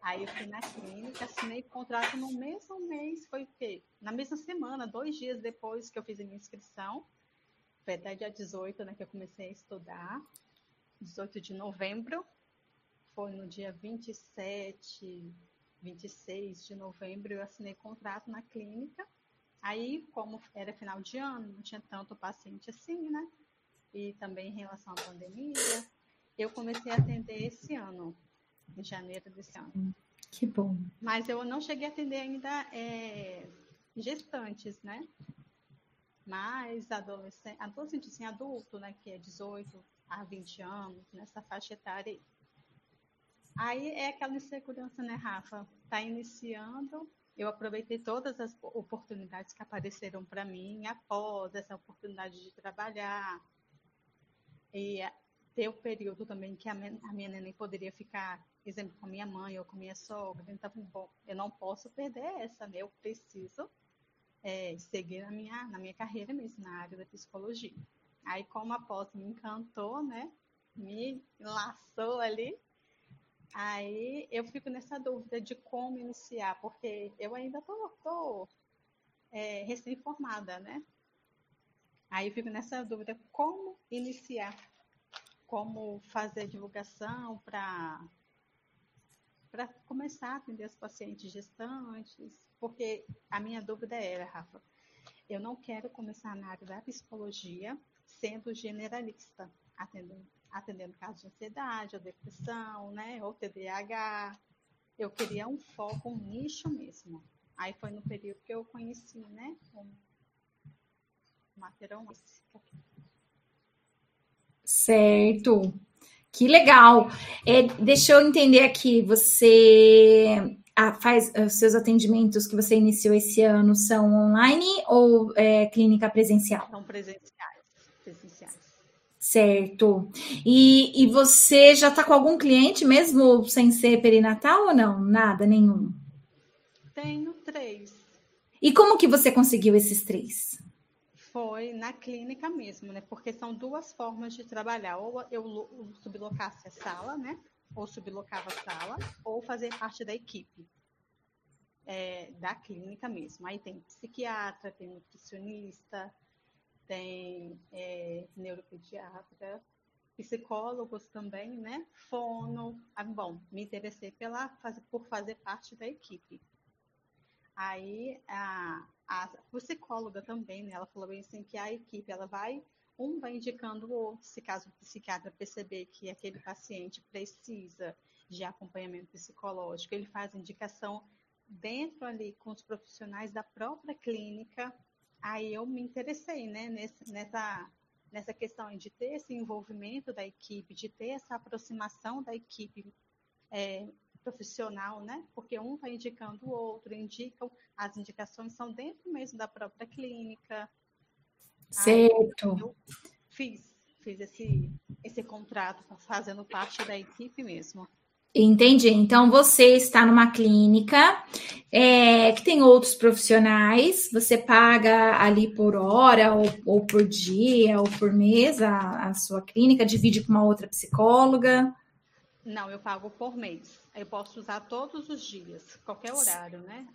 Speaker 3: Aí eu fui na clínica, assinei contrato no mesmo mês, foi o quê? Na mesma semana, dois dias depois que eu fiz a minha inscrição. Foi até dia 18, né, que eu comecei a estudar. 18 de novembro foi no dia 27, 26 de novembro, eu assinei contrato na clínica. Aí, como era final de ano, não tinha tanto paciente assim, né? E também em relação à pandemia, eu comecei a atender esse ano, em janeiro desse ano.
Speaker 1: Que bom.
Speaker 3: Mas eu não cheguei a atender ainda é, gestantes, né? Mas adolescente, adolescente, assim, adulto, né? Que é 18 a 20 anos, nessa faixa etária aí. Aí é aquela insegurança, né, Rafa? Tá iniciando, eu aproveitei todas as oportunidades que apareceram para mim após essa oportunidade de trabalhar. E ter o período também que a minha, a minha neném poderia ficar, exemplo, com a minha mãe ou com a minha sogra. Então, bom, eu não posso perder essa, né? Eu preciso é, seguir na minha, na minha carreira mesmo, na área da psicologia. Aí, como a pós me encantou, né? Me laçou ali, Aí eu fico nessa dúvida de como iniciar, porque eu ainda tô, tô é, recém-formada, né? Aí eu fico nessa dúvida como iniciar, como fazer divulgação para para começar a atender os pacientes gestantes, porque a minha dúvida era, Rafa, eu não quero começar na área da psicologia sendo generalista, atendendo atendendo casos de ansiedade, ou depressão, né, ou TDAH. eu queria um foco, um nicho mesmo. Aí foi no período que eu conheci, né, material
Speaker 1: Certo. Que legal. É, deixa eu entender aqui, você faz os seus atendimentos que você iniciou esse ano são online ou é, clínica presencial?
Speaker 3: São presenciais. presenciais.
Speaker 1: Certo. E, e você já está com algum cliente mesmo sem ser perinatal ou não? Nada, nenhum?
Speaker 3: Tenho três.
Speaker 1: E como que você conseguiu esses três?
Speaker 3: Foi na clínica mesmo, né? Porque são duas formas de trabalhar. Ou eu sublocasse a sala, né? Ou sublocava a sala, ou fazer parte da equipe. É, da clínica mesmo. Aí tem psiquiatra, tem nutricionista, tem é, neuropediatra, psicólogos também, né? Fono. Ah, bom, me interessei pela, por fazer parte da equipe. Aí a, a psicóloga também, né, ela falou bem assim que a equipe ela vai um vai indicando o outro, se caso o psiquiatra perceber que aquele paciente precisa de acompanhamento psicológico, ele faz indicação dentro ali com os profissionais da própria clínica. Aí eu me interessei, né, nessa nessa questão de ter esse envolvimento da equipe, de ter essa aproximação da equipe é, profissional, né? Porque um está indicando o outro, indicam, as indicações são dentro mesmo da própria clínica.
Speaker 1: Certo.
Speaker 3: Aí eu fiz, fiz esse, esse contrato fazendo parte da equipe mesmo.
Speaker 1: Entendi. Então você está numa clínica é, que tem outros profissionais, você paga ali por hora, ou, ou por dia, ou por mês a, a sua clínica, divide com uma outra psicóloga.
Speaker 3: Não, eu pago por mês. Eu posso usar todos os dias, qualquer horário, né?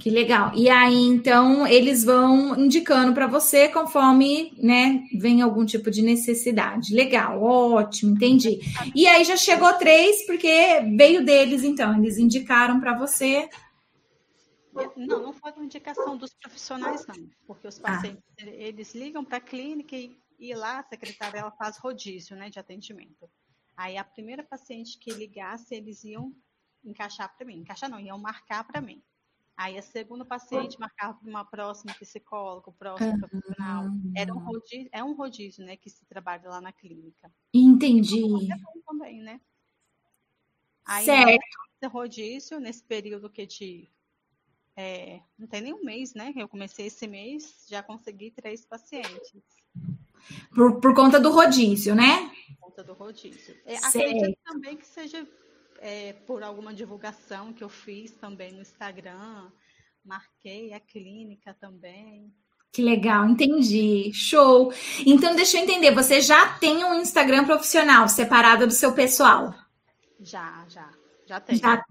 Speaker 1: Que legal. E aí, então, eles vão indicando para você conforme, né, vem algum tipo de necessidade. Legal, ótimo, entendi. E aí já chegou três, porque veio deles, então, eles indicaram para você.
Speaker 3: Não, não foi uma indicação dos profissionais, não, porque os ah. pacientes, ah. eles ligam para a clínica e, e lá a secretária ela faz rodízio, né, de atendimento. Aí a primeira paciente que ligasse, eles iam encaixar para mim. Encaixar não, iam marcar para mim. Aí a segunda paciente marcava para uma próxima psicóloga, próximo uhum. profissional. Era um rodízio, é um rodízio, né, que se trabalha lá na clínica.
Speaker 1: Entendi.
Speaker 3: É bom também, né? Aí,
Speaker 1: certo.
Speaker 3: Esse rodízio, nesse período que de é, não tem nem um mês, né? Eu comecei esse mês, já consegui três pacientes.
Speaker 1: Por, por conta do rodízio, né?
Speaker 3: Por conta do rodízio. É, acredito também que seja é, por alguma divulgação que eu fiz também no Instagram, marquei a clínica também.
Speaker 1: Que legal, entendi. Show. Então, deixa eu entender, você já tem um Instagram profissional separado do seu pessoal?
Speaker 3: Já, já. Já tem.
Speaker 1: Já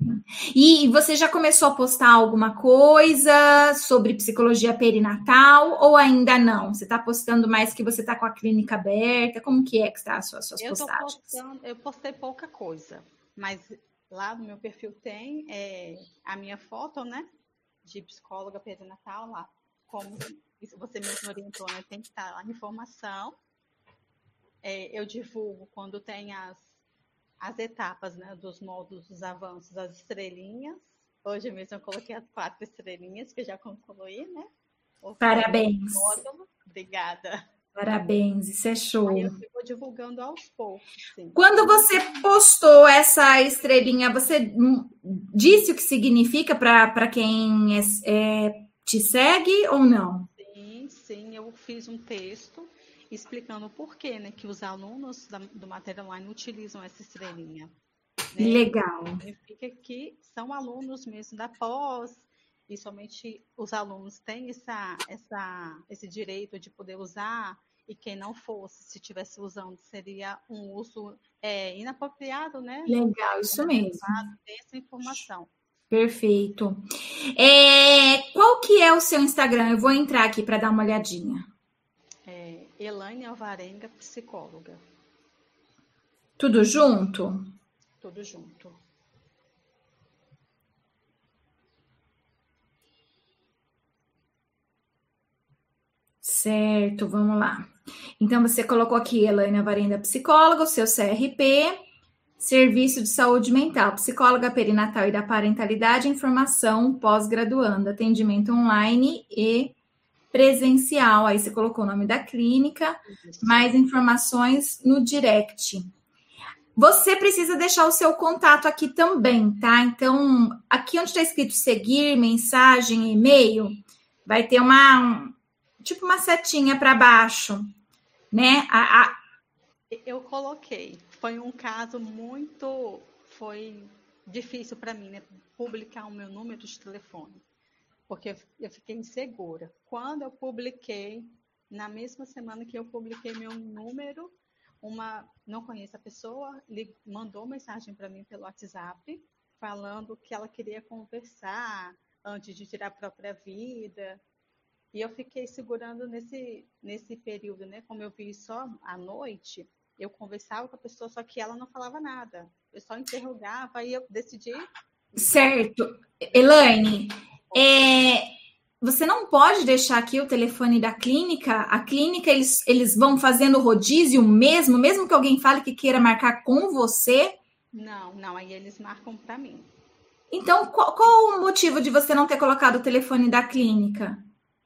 Speaker 1: E você já começou a postar alguma coisa sobre psicologia perinatal ou ainda não? Você está postando mais que você está com a clínica aberta? Como que é que está as suas, suas
Speaker 3: eu
Speaker 1: postagens?
Speaker 3: Postando, eu postei pouca coisa, mas lá no meu perfil tem é, a minha foto, né? De psicóloga perinatal lá. Como você mesmo orientou, né? Tem que estar lá a informação. É, eu divulgo quando tem as as etapas né, dos módulos, dos avanços, as estrelinhas. Hoje mesmo eu coloquei as quatro estrelinhas que eu já concluí, né?
Speaker 1: Parabéns.
Speaker 3: Módulo. Obrigada.
Speaker 1: Parabéns, isso é show. Aí
Speaker 3: eu fico divulgando aos poucos. Sim.
Speaker 1: Quando você postou essa estrelinha, você disse o que significa para quem é, é, te segue ou não?
Speaker 3: Sim, sim, eu fiz um texto explicando o porquê né, que os alunos da, do material online utilizam essa estrelinha.
Speaker 1: Né? Legal.
Speaker 3: Significa que são alunos mesmo da pós, e somente os alunos têm essa, essa, esse direito de poder usar, e quem não fosse, se estivesse usando, seria um uso é, inapropriado, né?
Speaker 1: Legal, isso mesmo.
Speaker 3: Essa informação.
Speaker 1: Perfeito. É, qual que é o seu Instagram? Eu vou entrar aqui para dar uma olhadinha.
Speaker 3: Elaine Alvarenga, psicóloga.
Speaker 1: Tudo junto?
Speaker 3: Tudo junto.
Speaker 1: Certo, vamos lá. Então, você colocou aqui Elaine Alvarenga, psicóloga, o seu CRP, Serviço de saúde mental, psicóloga perinatal e da parentalidade, informação pós-graduando, atendimento online e presencial. Aí você colocou o nome da clínica, mais informações no direct. Você precisa deixar o seu contato aqui também, tá? Então, aqui onde está escrito seguir, mensagem, e-mail, vai ter uma tipo uma setinha para baixo, né? A, a...
Speaker 3: Eu coloquei. Foi um caso muito, foi difícil para mim, né? Publicar o meu número de telefone, porque eu fiquei insegura. Quando eu publiquei, na mesma semana que eu publiquei meu número, uma não conheço a pessoa, mandou mensagem para mim pelo WhatsApp, falando que ela queria conversar antes de tirar a própria vida. E eu fiquei segurando nesse, nesse período, né? Como eu vi só à noite, eu conversava com a pessoa, só que ela não falava nada. Eu só interrogava e eu decidi.
Speaker 1: Certo. Elaine, é, você não pode deixar aqui o telefone da clínica. A clínica, eles, eles vão fazendo rodízio mesmo, mesmo que alguém fale que queira marcar com você?
Speaker 3: Não, não, aí eles marcam para mim.
Speaker 1: Então, qual, qual, o motivo de você não ter colocado o telefone da clínica?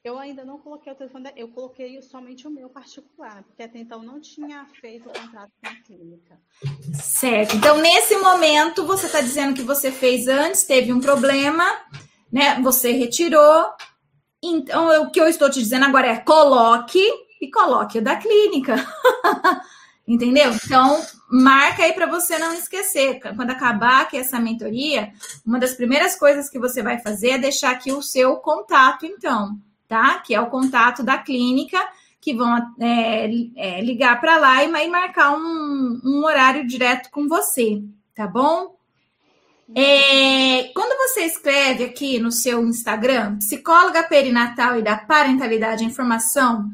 Speaker 3: Eu ainda não coloquei o telefone, da, eu coloquei somente o meu particular, porque até então não tinha feito o contrato com a clínica.
Speaker 1: Certo. Então, nesse momento, você está dizendo que você fez antes, teve um problema, né? Você retirou, então, o que eu estou te dizendo agora é coloque e coloque o da clínica. (laughs) Entendeu? Então, marca aí para você não esquecer. Quando acabar aqui essa mentoria, uma das primeiras coisas que você vai fazer é deixar aqui o seu contato, então, tá? Que é o contato da clínica, que vão é, é, ligar para lá e, e marcar um, um horário direto com você, tá bom? É, quando você escreve aqui no seu Instagram, psicóloga perinatal e da parentalidade informação,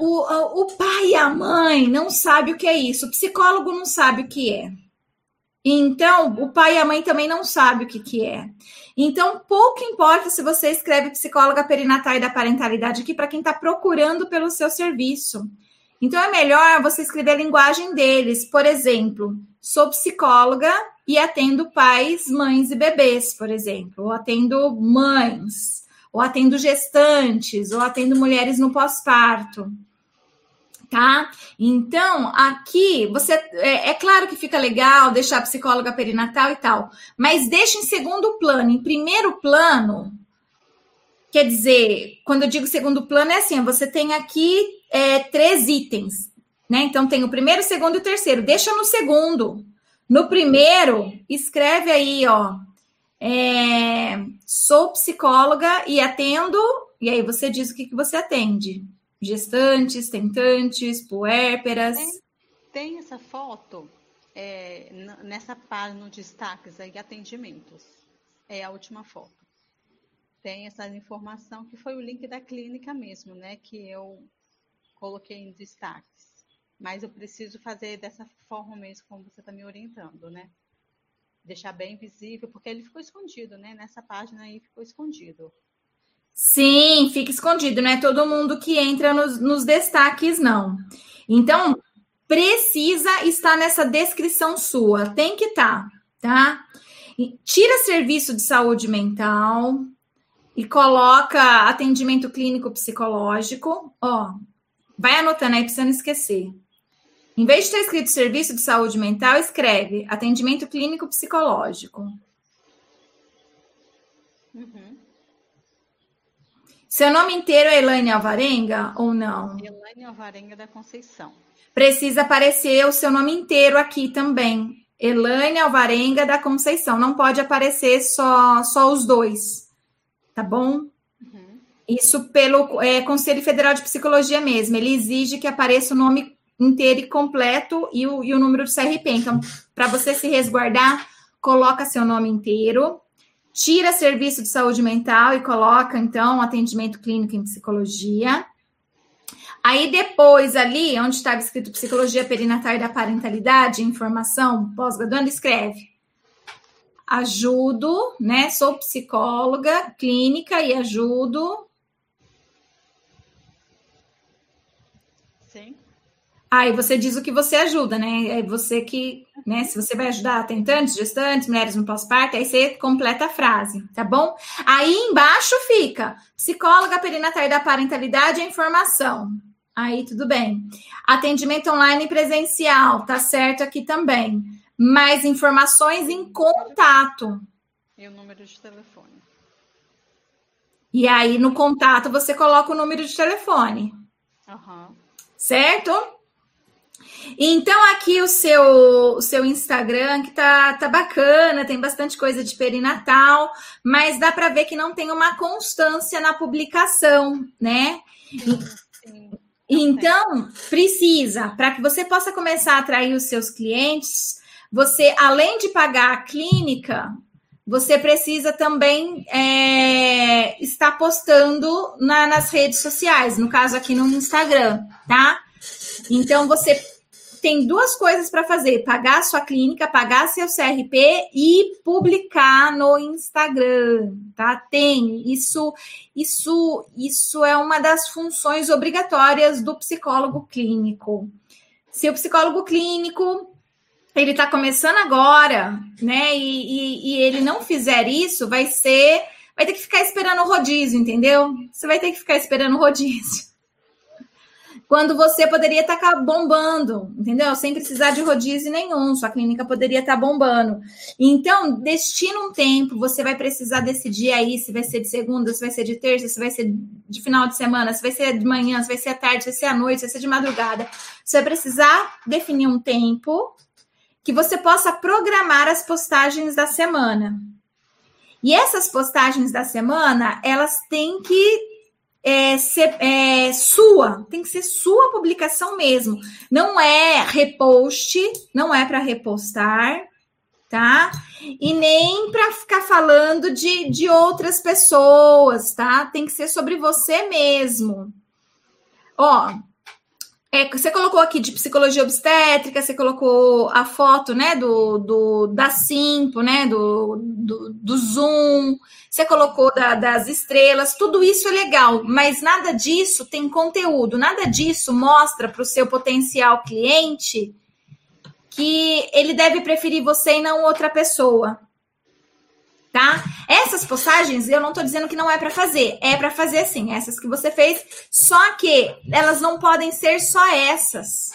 Speaker 1: o, o pai e a mãe não sabem o que é isso, o psicólogo não sabe o que é. Então, o pai e a mãe também não sabem o que, que é. Então, pouco importa se você escreve psicóloga perinatal e da parentalidade aqui para quem está procurando pelo seu serviço. Então, é melhor você escrever a linguagem deles. Por exemplo, sou psicóloga e atendo pais, mães e bebês, por exemplo, ou atendo mães, ou atendo gestantes, ou atendo mulheres no pós-parto. Tá? Então, aqui você é, é, claro que fica legal deixar a psicóloga perinatal e tal, mas deixa em segundo plano. Em primeiro plano, quer dizer, quando eu digo segundo plano, é assim: você tem aqui é, três itens. Né? Então tem o primeiro, o segundo e o terceiro. Deixa no segundo. No primeiro, escreve aí, ó. É, sou psicóloga e atendo. E aí você diz o que, que você atende: gestantes, tentantes, puérperas.
Speaker 3: Tem, tem essa foto é, nessa página no destaques aí, atendimentos. É a última foto. Tem essa informação que foi o link da clínica mesmo, né? Que eu coloquei em destaques mas eu preciso fazer dessa forma mesmo, como você está me orientando, né? Deixar bem visível, porque ele ficou escondido, né? Nessa página aí ficou escondido.
Speaker 1: Sim, fica escondido, não é todo mundo que entra nos, nos destaques, não. Então, precisa estar nessa descrição sua, tem que estar, tá? Tira serviço de saúde mental e coloca atendimento clínico psicológico. Ó, vai anotando aí para você não esquecer. Em vez de ter escrito serviço de saúde mental, escreve atendimento clínico psicológico. Uhum. Seu nome inteiro é Elaine Alvarenga ou não?
Speaker 3: Elaine Alvarenga da Conceição.
Speaker 1: Precisa aparecer o seu nome inteiro aqui também. Elaine Alvarenga da Conceição. Não pode aparecer só, só os dois. Tá bom? Uhum. Isso pelo é, Conselho Federal de Psicologia mesmo. Ele exige que apareça o nome inteiro e completo e o, e o número do CRP. Então, para você se resguardar, coloca seu nome inteiro, tira serviço de saúde mental e coloca, então, atendimento clínico em psicologia. Aí depois, ali, onde estava escrito psicologia perinatal e da parentalidade, informação, pós-graduando, escreve. Ajudo, né? Sou psicóloga clínica e ajudo Aí você diz o que você ajuda, né? É você que, né? Se você vai ajudar tentantes, gestantes, mulheres no pós-parto, aí você completa a frase, tá bom? Aí embaixo fica psicóloga perinatal da parentalidade e informação. Aí tudo bem. Atendimento online e presencial, tá certo aqui também. Mais informações em contato.
Speaker 3: E o número de telefone.
Speaker 1: E aí no contato você coloca o número de telefone.
Speaker 3: Uhum.
Speaker 1: Certo? Então, aqui o seu, o seu Instagram, que tá, tá bacana, tem bastante coisa de perinatal, mas dá para ver que não tem uma constância na publicação, né? Sim, sim. Então, precisa, para que você possa começar a atrair os seus clientes, você, além de pagar a clínica, você precisa também é, estar postando na, nas redes sociais, no caso aqui no Instagram, tá? Então, você tem duas coisas para fazer: pagar a sua clínica, pagar seu CRP e publicar no Instagram, tá? Tem isso, isso, isso é uma das funções obrigatórias do psicólogo clínico. Se o psicólogo clínico ele está começando agora, né? E, e, e ele não fizer isso, vai ser, vai ter que ficar esperando o rodízio, entendeu? Você vai ter que ficar esperando o rodízio quando você poderia estar tá bombando, entendeu? Sem precisar de rodízio nenhum, sua clínica poderia estar tá bombando. Então, destina um tempo, você vai precisar decidir aí se vai ser de segunda, se vai ser de terça, se vai ser de final de semana, se vai ser de manhã, se vai ser à tarde, se vai ser à noite, se vai ser de madrugada. Você vai precisar definir um tempo que você possa programar as postagens da semana. E essas postagens da semana, elas têm que é, ser, é, sua, tem que ser sua publicação mesmo. Não é repost, não é para repostar, tá? E nem para ficar falando de, de outras pessoas, tá? Tem que ser sobre você mesmo. Ó, é, você colocou aqui de psicologia obstétrica, você colocou a foto, né, do, do da Simpo, né, do, do, do Zoom, você colocou da, das estrelas, tudo isso é legal, mas nada disso tem conteúdo, nada disso mostra para o seu potencial cliente que ele deve preferir você e não outra pessoa tá? Essas postagens eu não tô dizendo que não é para fazer, é para fazer sim, essas que você fez, só que elas não podem ser só essas.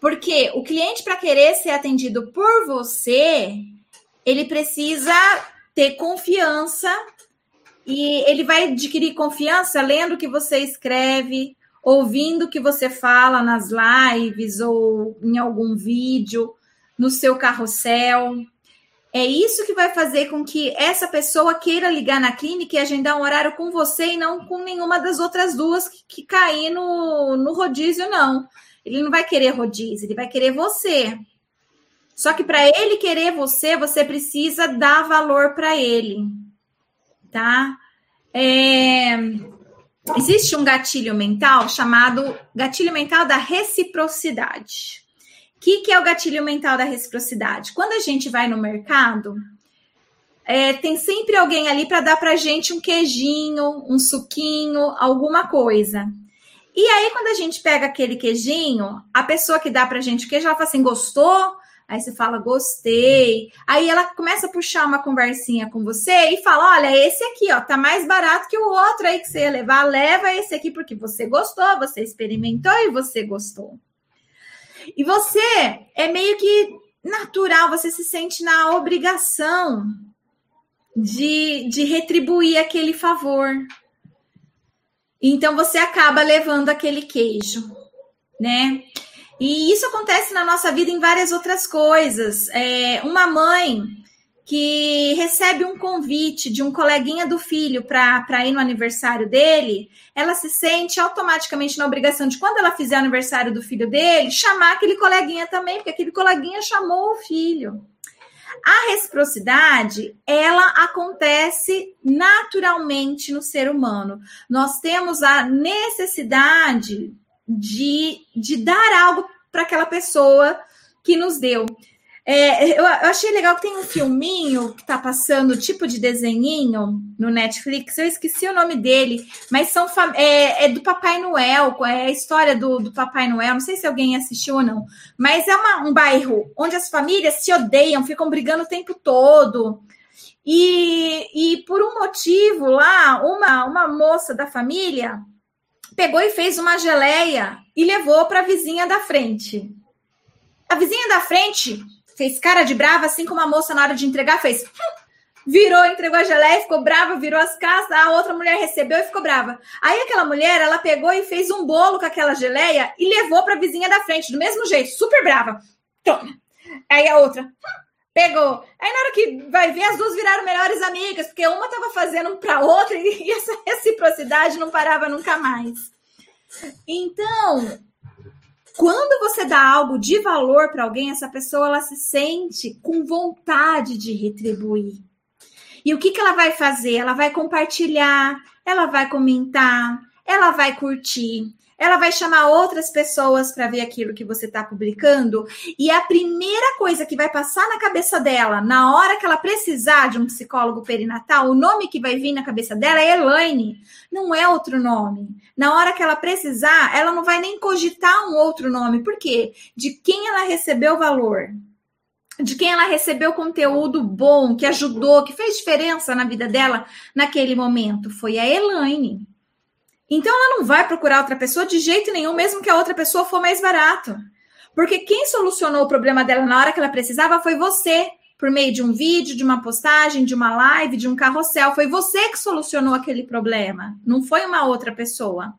Speaker 1: Porque o cliente para querer ser atendido por você, ele precisa ter confiança e ele vai adquirir confiança lendo o que você escreve, ouvindo o que você fala nas lives ou em algum vídeo, no seu carrossel. É isso que vai fazer com que essa pessoa queira ligar na clínica e agendar um horário com você e não com nenhuma das outras duas que, que cair no, no rodízio, não. Ele não vai querer rodízio, ele vai querer você. Só que para ele querer você, você precisa dar valor para ele, tá? É... Existe um gatilho mental chamado gatilho mental da reciprocidade. Que, que é o gatilho mental da reciprocidade? Quando a gente vai no mercado, é, tem sempre alguém ali para dar para gente um queijinho, um suquinho, alguma coisa. E aí, quando a gente pega aquele queijinho, a pessoa que dá para gente o queijo, ela fala assim: gostou? Aí você fala, gostei. Aí ela começa a puxar uma conversinha com você e fala: olha, esse aqui, ó, tá mais barato que o outro aí que você ia levar. Leva esse aqui porque você gostou, você experimentou e você gostou. E você é meio que natural, você se sente na obrigação de, de retribuir aquele favor. Então você acaba levando aquele queijo, né? E isso acontece na nossa vida em várias outras coisas. É, uma mãe que recebe um convite de um coleguinha do filho para ir no aniversário dele, ela se sente automaticamente na obrigação de, quando ela fizer o aniversário do filho dele, chamar aquele coleguinha também, porque aquele coleguinha chamou o filho. A reciprocidade, ela acontece naturalmente no ser humano. Nós temos a necessidade de, de dar algo para aquela pessoa que nos deu. É, eu, achei legal que tem um filminho que tá passando, tipo de desenhinho no Netflix. Eu esqueci o nome dele, mas são é, é do Papai Noel, é a história do, do, Papai Noel. Não sei se alguém assistiu ou não, mas é uma, um bairro onde as famílias se odeiam, ficam brigando o tempo todo. E, e por um motivo lá, uma, uma moça da família pegou e fez uma geleia e levou para a vizinha da frente. A vizinha da frente fez cara de brava, assim como a moça na hora de entregar fez. (laughs) Virou, entregou a geleia, ficou brava, virou as casas, a outra mulher recebeu e ficou brava. Aí aquela mulher, ela pegou e fez um bolo com aquela geleia e levou para a vizinha da frente, do mesmo jeito, super brava. Toma. Aí a outra (laughs) pegou. Aí na hora que vai ver, as duas viraram melhores amigas, porque uma estava fazendo para outra (laughs) e essa reciprocidade não parava nunca mais. Então, quando você dá algo de valor para alguém, essa pessoa ela se sente com vontade de retribuir. E o que, que ela vai fazer? Ela vai compartilhar, ela vai comentar, ela vai curtir, ela vai chamar outras pessoas para ver aquilo que você está publicando. E a primeira coisa que vai passar na cabeça dela, na hora que ela precisar de um psicólogo perinatal, o nome que vai vir na cabeça dela é Elaine, não é outro nome. Na hora que ela precisar, ela não vai nem cogitar um outro nome. Por quê? De quem ela recebeu o valor de quem ela recebeu conteúdo bom, que ajudou, que fez diferença na vida dela naquele momento. Foi a Elaine. Então ela não vai procurar outra pessoa de jeito nenhum, mesmo que a outra pessoa for mais barato. Porque quem solucionou o problema dela na hora que ela precisava foi você, por meio de um vídeo, de uma postagem, de uma live, de um carrossel. Foi você que solucionou aquele problema, não foi uma outra pessoa.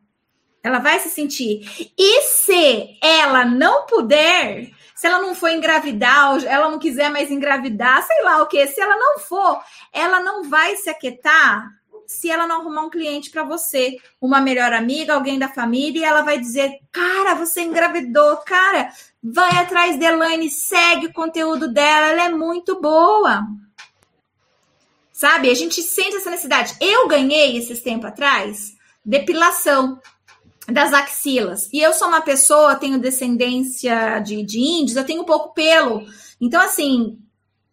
Speaker 1: Ela vai se sentir. E se ela não puder, se ela não for engravidar, ela não quiser mais engravidar, sei lá o que, se ela não for, ela não vai se aquietar se ela não arrumar um cliente para você, uma melhor amiga, alguém da família, e ela vai dizer: Cara, você engravidou, cara, vai atrás da Elaine, segue o conteúdo dela, ela é muito boa. Sabe? A gente sente essa necessidade. Eu ganhei esses tempos atrás depilação das axilas. E eu sou uma pessoa, tenho descendência de, de índios, eu tenho pouco pelo. Então, assim,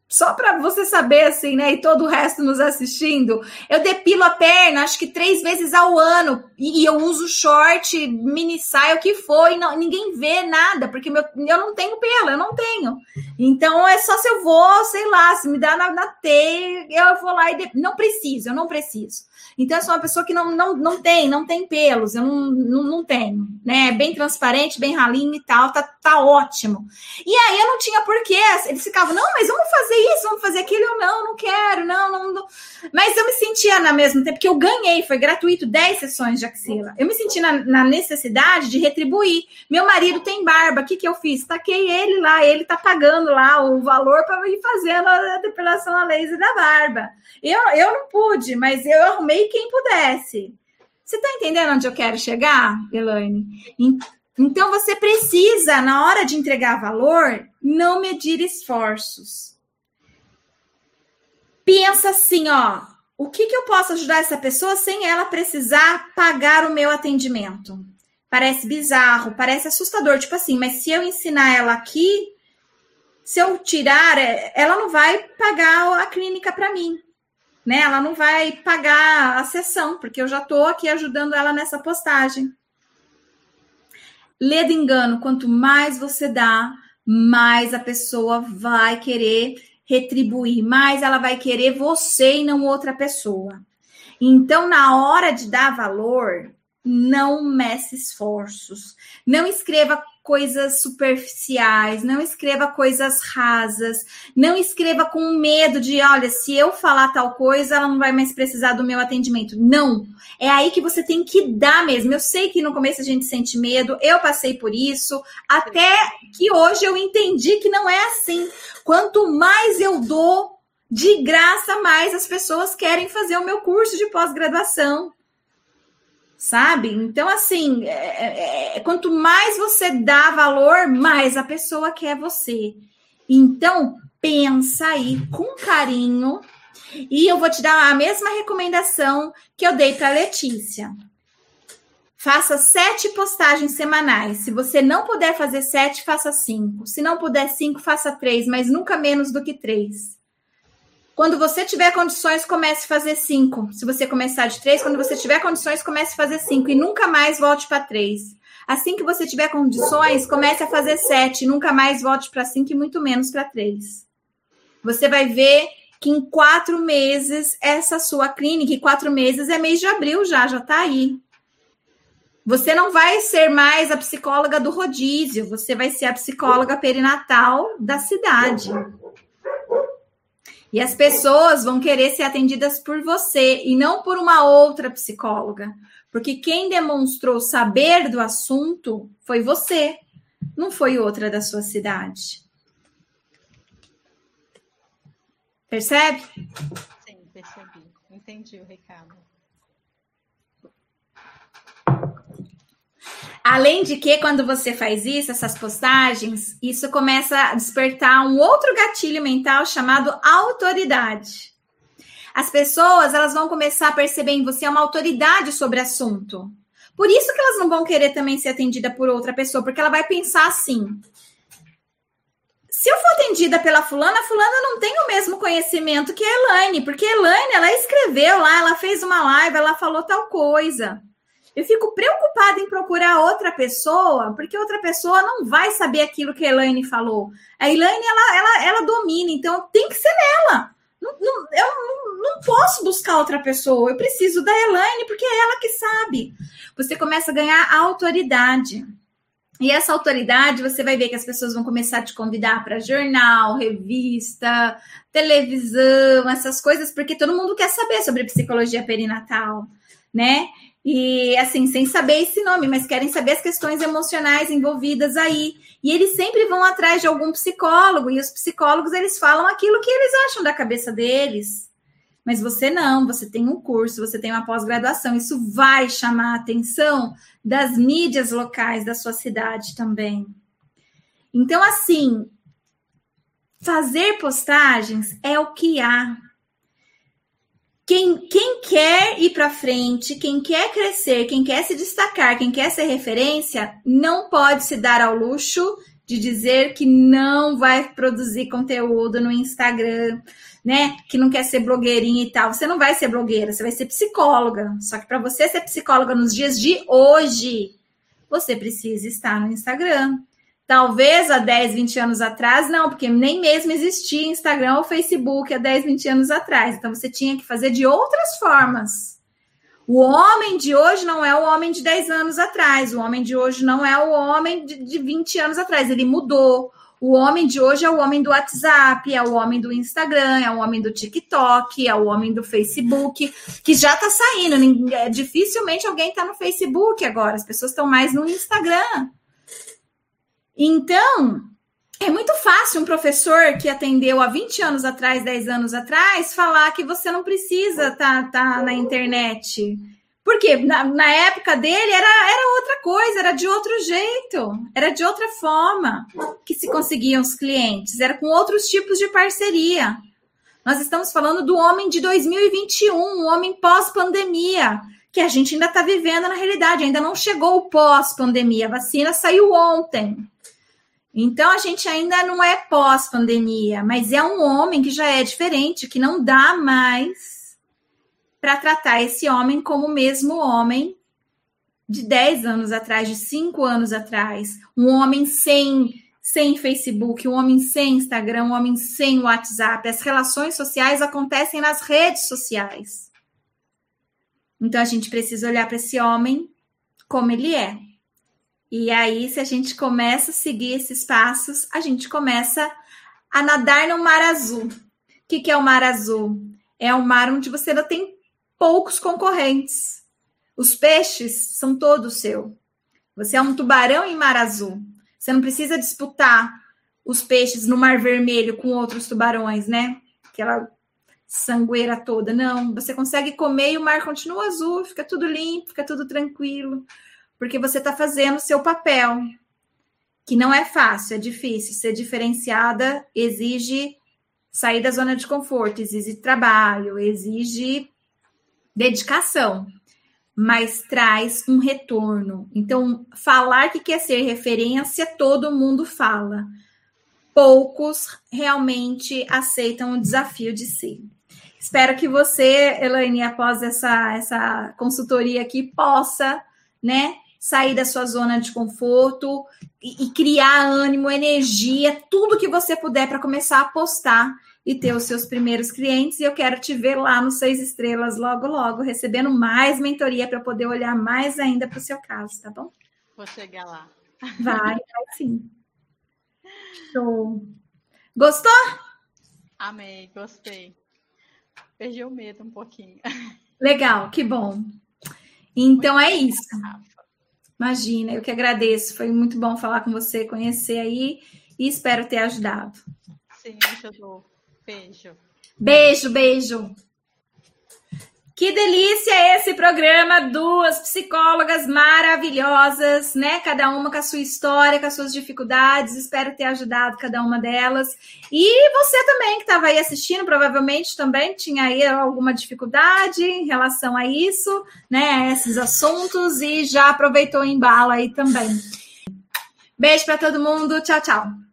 Speaker 1: só para você saber, assim, né? E todo o resto nos assistindo, eu depilo a perna, acho que três vezes ao ano, e, eu uso short, mini saia, o que for, e não, ninguém vê nada, porque meu, eu não tenho pelo, eu não tenho. Então é só se eu vou, sei lá, se me dá na, na teia, eu vou lá e de... não preciso, eu não preciso. Então, eu sou uma pessoa que não, não, não tem, não tem pelos, eu não, não, não tenho, né? Bem transparente, bem ralinho e tal, tá, tá ótimo. E aí eu não tinha porquê. Eles ficavam, não, mas vamos fazer isso, vamos fazer aquilo. Eu não, não quero, não, não, não. Mas eu me sentia na mesma tempo, porque eu ganhei, foi gratuito 10 sessões de axila. Eu me senti na, na necessidade de retribuir. Meu marido tem barba, o que, que eu fiz? Taquei ele lá, ele tá pagando lá o valor para ir fazendo a depilação a laser da barba. Eu, eu não pude, mas eu arrumei quem pudesse. Você está entendendo onde eu quero chegar, Elaine? Então você precisa, na hora de entregar valor, não medir esforços. Pensa assim, ó, o que, que eu posso ajudar essa pessoa sem ela precisar pagar o meu atendimento? Parece bizarro, parece assustador, tipo assim, mas se eu ensinar ela aqui, se eu tirar, ela não vai pagar a clínica para mim né? Ela não vai pagar a sessão, porque eu já estou aqui ajudando ela nessa postagem. Lê engano, quanto mais você dá, mais a pessoa vai querer retribuir, mais ela vai querer você e não outra pessoa. Então, na hora de dar valor, não meça esforços. Não escreva coisas superficiais, não escreva coisas rasas, não escreva com medo de, olha, se eu falar tal coisa, ela não vai mais precisar do meu atendimento. Não. É aí que você tem que dar mesmo. Eu sei que no começo a gente sente medo, eu passei por isso, até que hoje eu entendi que não é assim. Quanto mais eu dou de graça, mais as pessoas querem fazer o meu curso de pós-graduação sabe? Então, assim, é, é, é, quanto mais você dá valor, mais a pessoa quer você. Então, pensa aí com carinho. E eu vou te dar a mesma recomendação que eu dei para Letícia. Faça sete postagens semanais. Se você não puder fazer sete, faça cinco. Se não puder cinco, faça três, mas nunca menos do que três. Quando você tiver condições, comece a fazer cinco. Se você começar de três, quando você tiver condições, comece a fazer cinco e nunca mais volte para três. Assim que você tiver condições, comece a fazer sete, nunca mais volte para cinco e muito menos para três. Você vai ver que em quatro meses essa sua clínica, quatro meses é mês de abril já, já está aí. Você não vai ser mais a psicóloga do rodízio, você vai ser a psicóloga perinatal da cidade. E as pessoas vão querer ser atendidas por você e não por uma outra psicóloga. Porque quem demonstrou saber do assunto foi você, não foi outra da sua cidade. Percebe?
Speaker 3: Sim, percebi. Entendi o recado.
Speaker 1: Além de que, quando você faz isso, essas postagens, isso começa a despertar um outro gatilho mental chamado autoridade. As pessoas elas vão começar a perceber em você uma autoridade sobre assunto. Por isso que elas não vão querer também ser atendida por outra pessoa, porque ela vai pensar assim: se eu for atendida pela fulana, fulana não tem o mesmo conhecimento que a Elaine, porque a Elaine, ela escreveu lá, ela fez uma live, ela falou tal coisa. Eu fico preocupada em procurar outra pessoa, porque outra pessoa não vai saber aquilo que a Elaine falou. A Elaine, ela, ela, ela domina, então tem que ser nela. Não, não, eu não, não posso buscar outra pessoa, eu preciso da Elaine, porque é ela que sabe. Você começa a ganhar autoridade. E essa autoridade, você vai ver que as pessoas vão começar a te convidar para jornal, revista, televisão, essas coisas, porque todo mundo quer saber sobre psicologia perinatal, né? E assim, sem saber esse nome, mas querem saber as questões emocionais envolvidas aí. E eles sempre vão atrás de algum psicólogo, e os psicólogos eles falam aquilo que eles acham da cabeça deles. Mas você não, você tem um curso, você tem uma pós-graduação, isso vai chamar a atenção das mídias locais da sua cidade também. Então, assim, fazer postagens é o que há quem, quem quer ir para frente, quem quer crescer, quem quer se destacar, quem quer ser referência, não pode se dar ao luxo de dizer que não vai produzir conteúdo no Instagram, né? Que não quer ser blogueirinha e tal. Você não vai ser blogueira, você vai ser psicóloga. Só que para você ser psicóloga nos dias de hoje, você precisa estar no Instagram. Talvez há 10, 20 anos atrás, não, porque nem mesmo existia Instagram ou Facebook há 10, 20 anos atrás. Então você tinha que fazer de outras formas. O homem de hoje não é o homem de 10 anos atrás. O homem de hoje não é o homem de, de 20 anos atrás. Ele mudou. O homem de hoje é o homem do WhatsApp, é o homem do Instagram, é o homem do TikTok, é o homem do Facebook, que já tá saindo. Dificilmente alguém tá no Facebook agora. As pessoas estão mais no Instagram. Então, é muito fácil um professor que atendeu há 20 anos atrás, 10 anos atrás, falar que você não precisa estar tá, tá na internet. Porque na, na, época dele era, era outra coisa, era de outro jeito, era de outra forma que se conseguiam os clientes, era com outros tipos de parceria. Nós estamos falando do homem de 2021, um homem pós-pandemia, que a gente ainda está vivendo na realidade, ainda não chegou o pós-pandemia, a vacina saiu ontem. Então a gente ainda não é pós-pandemia, mas é um homem que já é diferente, que não dá mais para tratar esse homem como o mesmo homem de 10 anos atrás, de 5 anos atrás. Um homem sem, sem Facebook, um homem sem Instagram, um homem sem WhatsApp. As relações sociais acontecem nas redes sociais. Então a gente precisa olhar para esse homem como ele é. E aí, se a gente começa a seguir esses passos, a gente começa a nadar no mar azul. O que, que é o mar azul? É um mar onde você não tem poucos concorrentes. Os peixes são todos seu. Você é um tubarão em mar azul. Você não precisa disputar os peixes no mar vermelho com outros tubarões, né? Aquela sangueira toda. Não, você consegue comer e o mar continua azul, fica tudo limpo, fica tudo tranquilo porque você está fazendo seu papel, que não é fácil, é difícil. Ser diferenciada exige sair da zona de conforto, exige trabalho, exige dedicação. mas traz um retorno. Então, falar que quer ser referência, todo mundo fala. Poucos realmente aceitam o desafio de ser. Espero que você, Elaine, após essa, essa consultoria aqui, possa, né, sair da sua zona de conforto e, e criar ânimo, energia, tudo que você puder para começar a apostar e ter os seus primeiros clientes. E eu quero te ver lá no Seis Estrelas logo, logo, recebendo mais mentoria para poder olhar mais ainda para o seu caso, tá bom?
Speaker 3: Vou chegar lá.
Speaker 1: Vai, vai sim. Show. Gostou?
Speaker 3: Amei, gostei. Perdi o medo um pouquinho.
Speaker 1: Legal, que bom. Então muito é isso. Imagina, eu que agradeço. Foi muito bom falar com você, conhecer aí e espero ter ajudado.
Speaker 3: Sim, ajudou. Beijo.
Speaker 1: Beijo, beijo. Que delícia esse programa, duas psicólogas maravilhosas, né? Cada uma com a sua história, com as suas dificuldades. Espero ter ajudado cada uma delas. E você também que estava aí assistindo, provavelmente também tinha aí alguma dificuldade em relação a isso, né? A esses assuntos e já aproveitou o embalo aí também. Beijo para todo mundo. Tchau, tchau.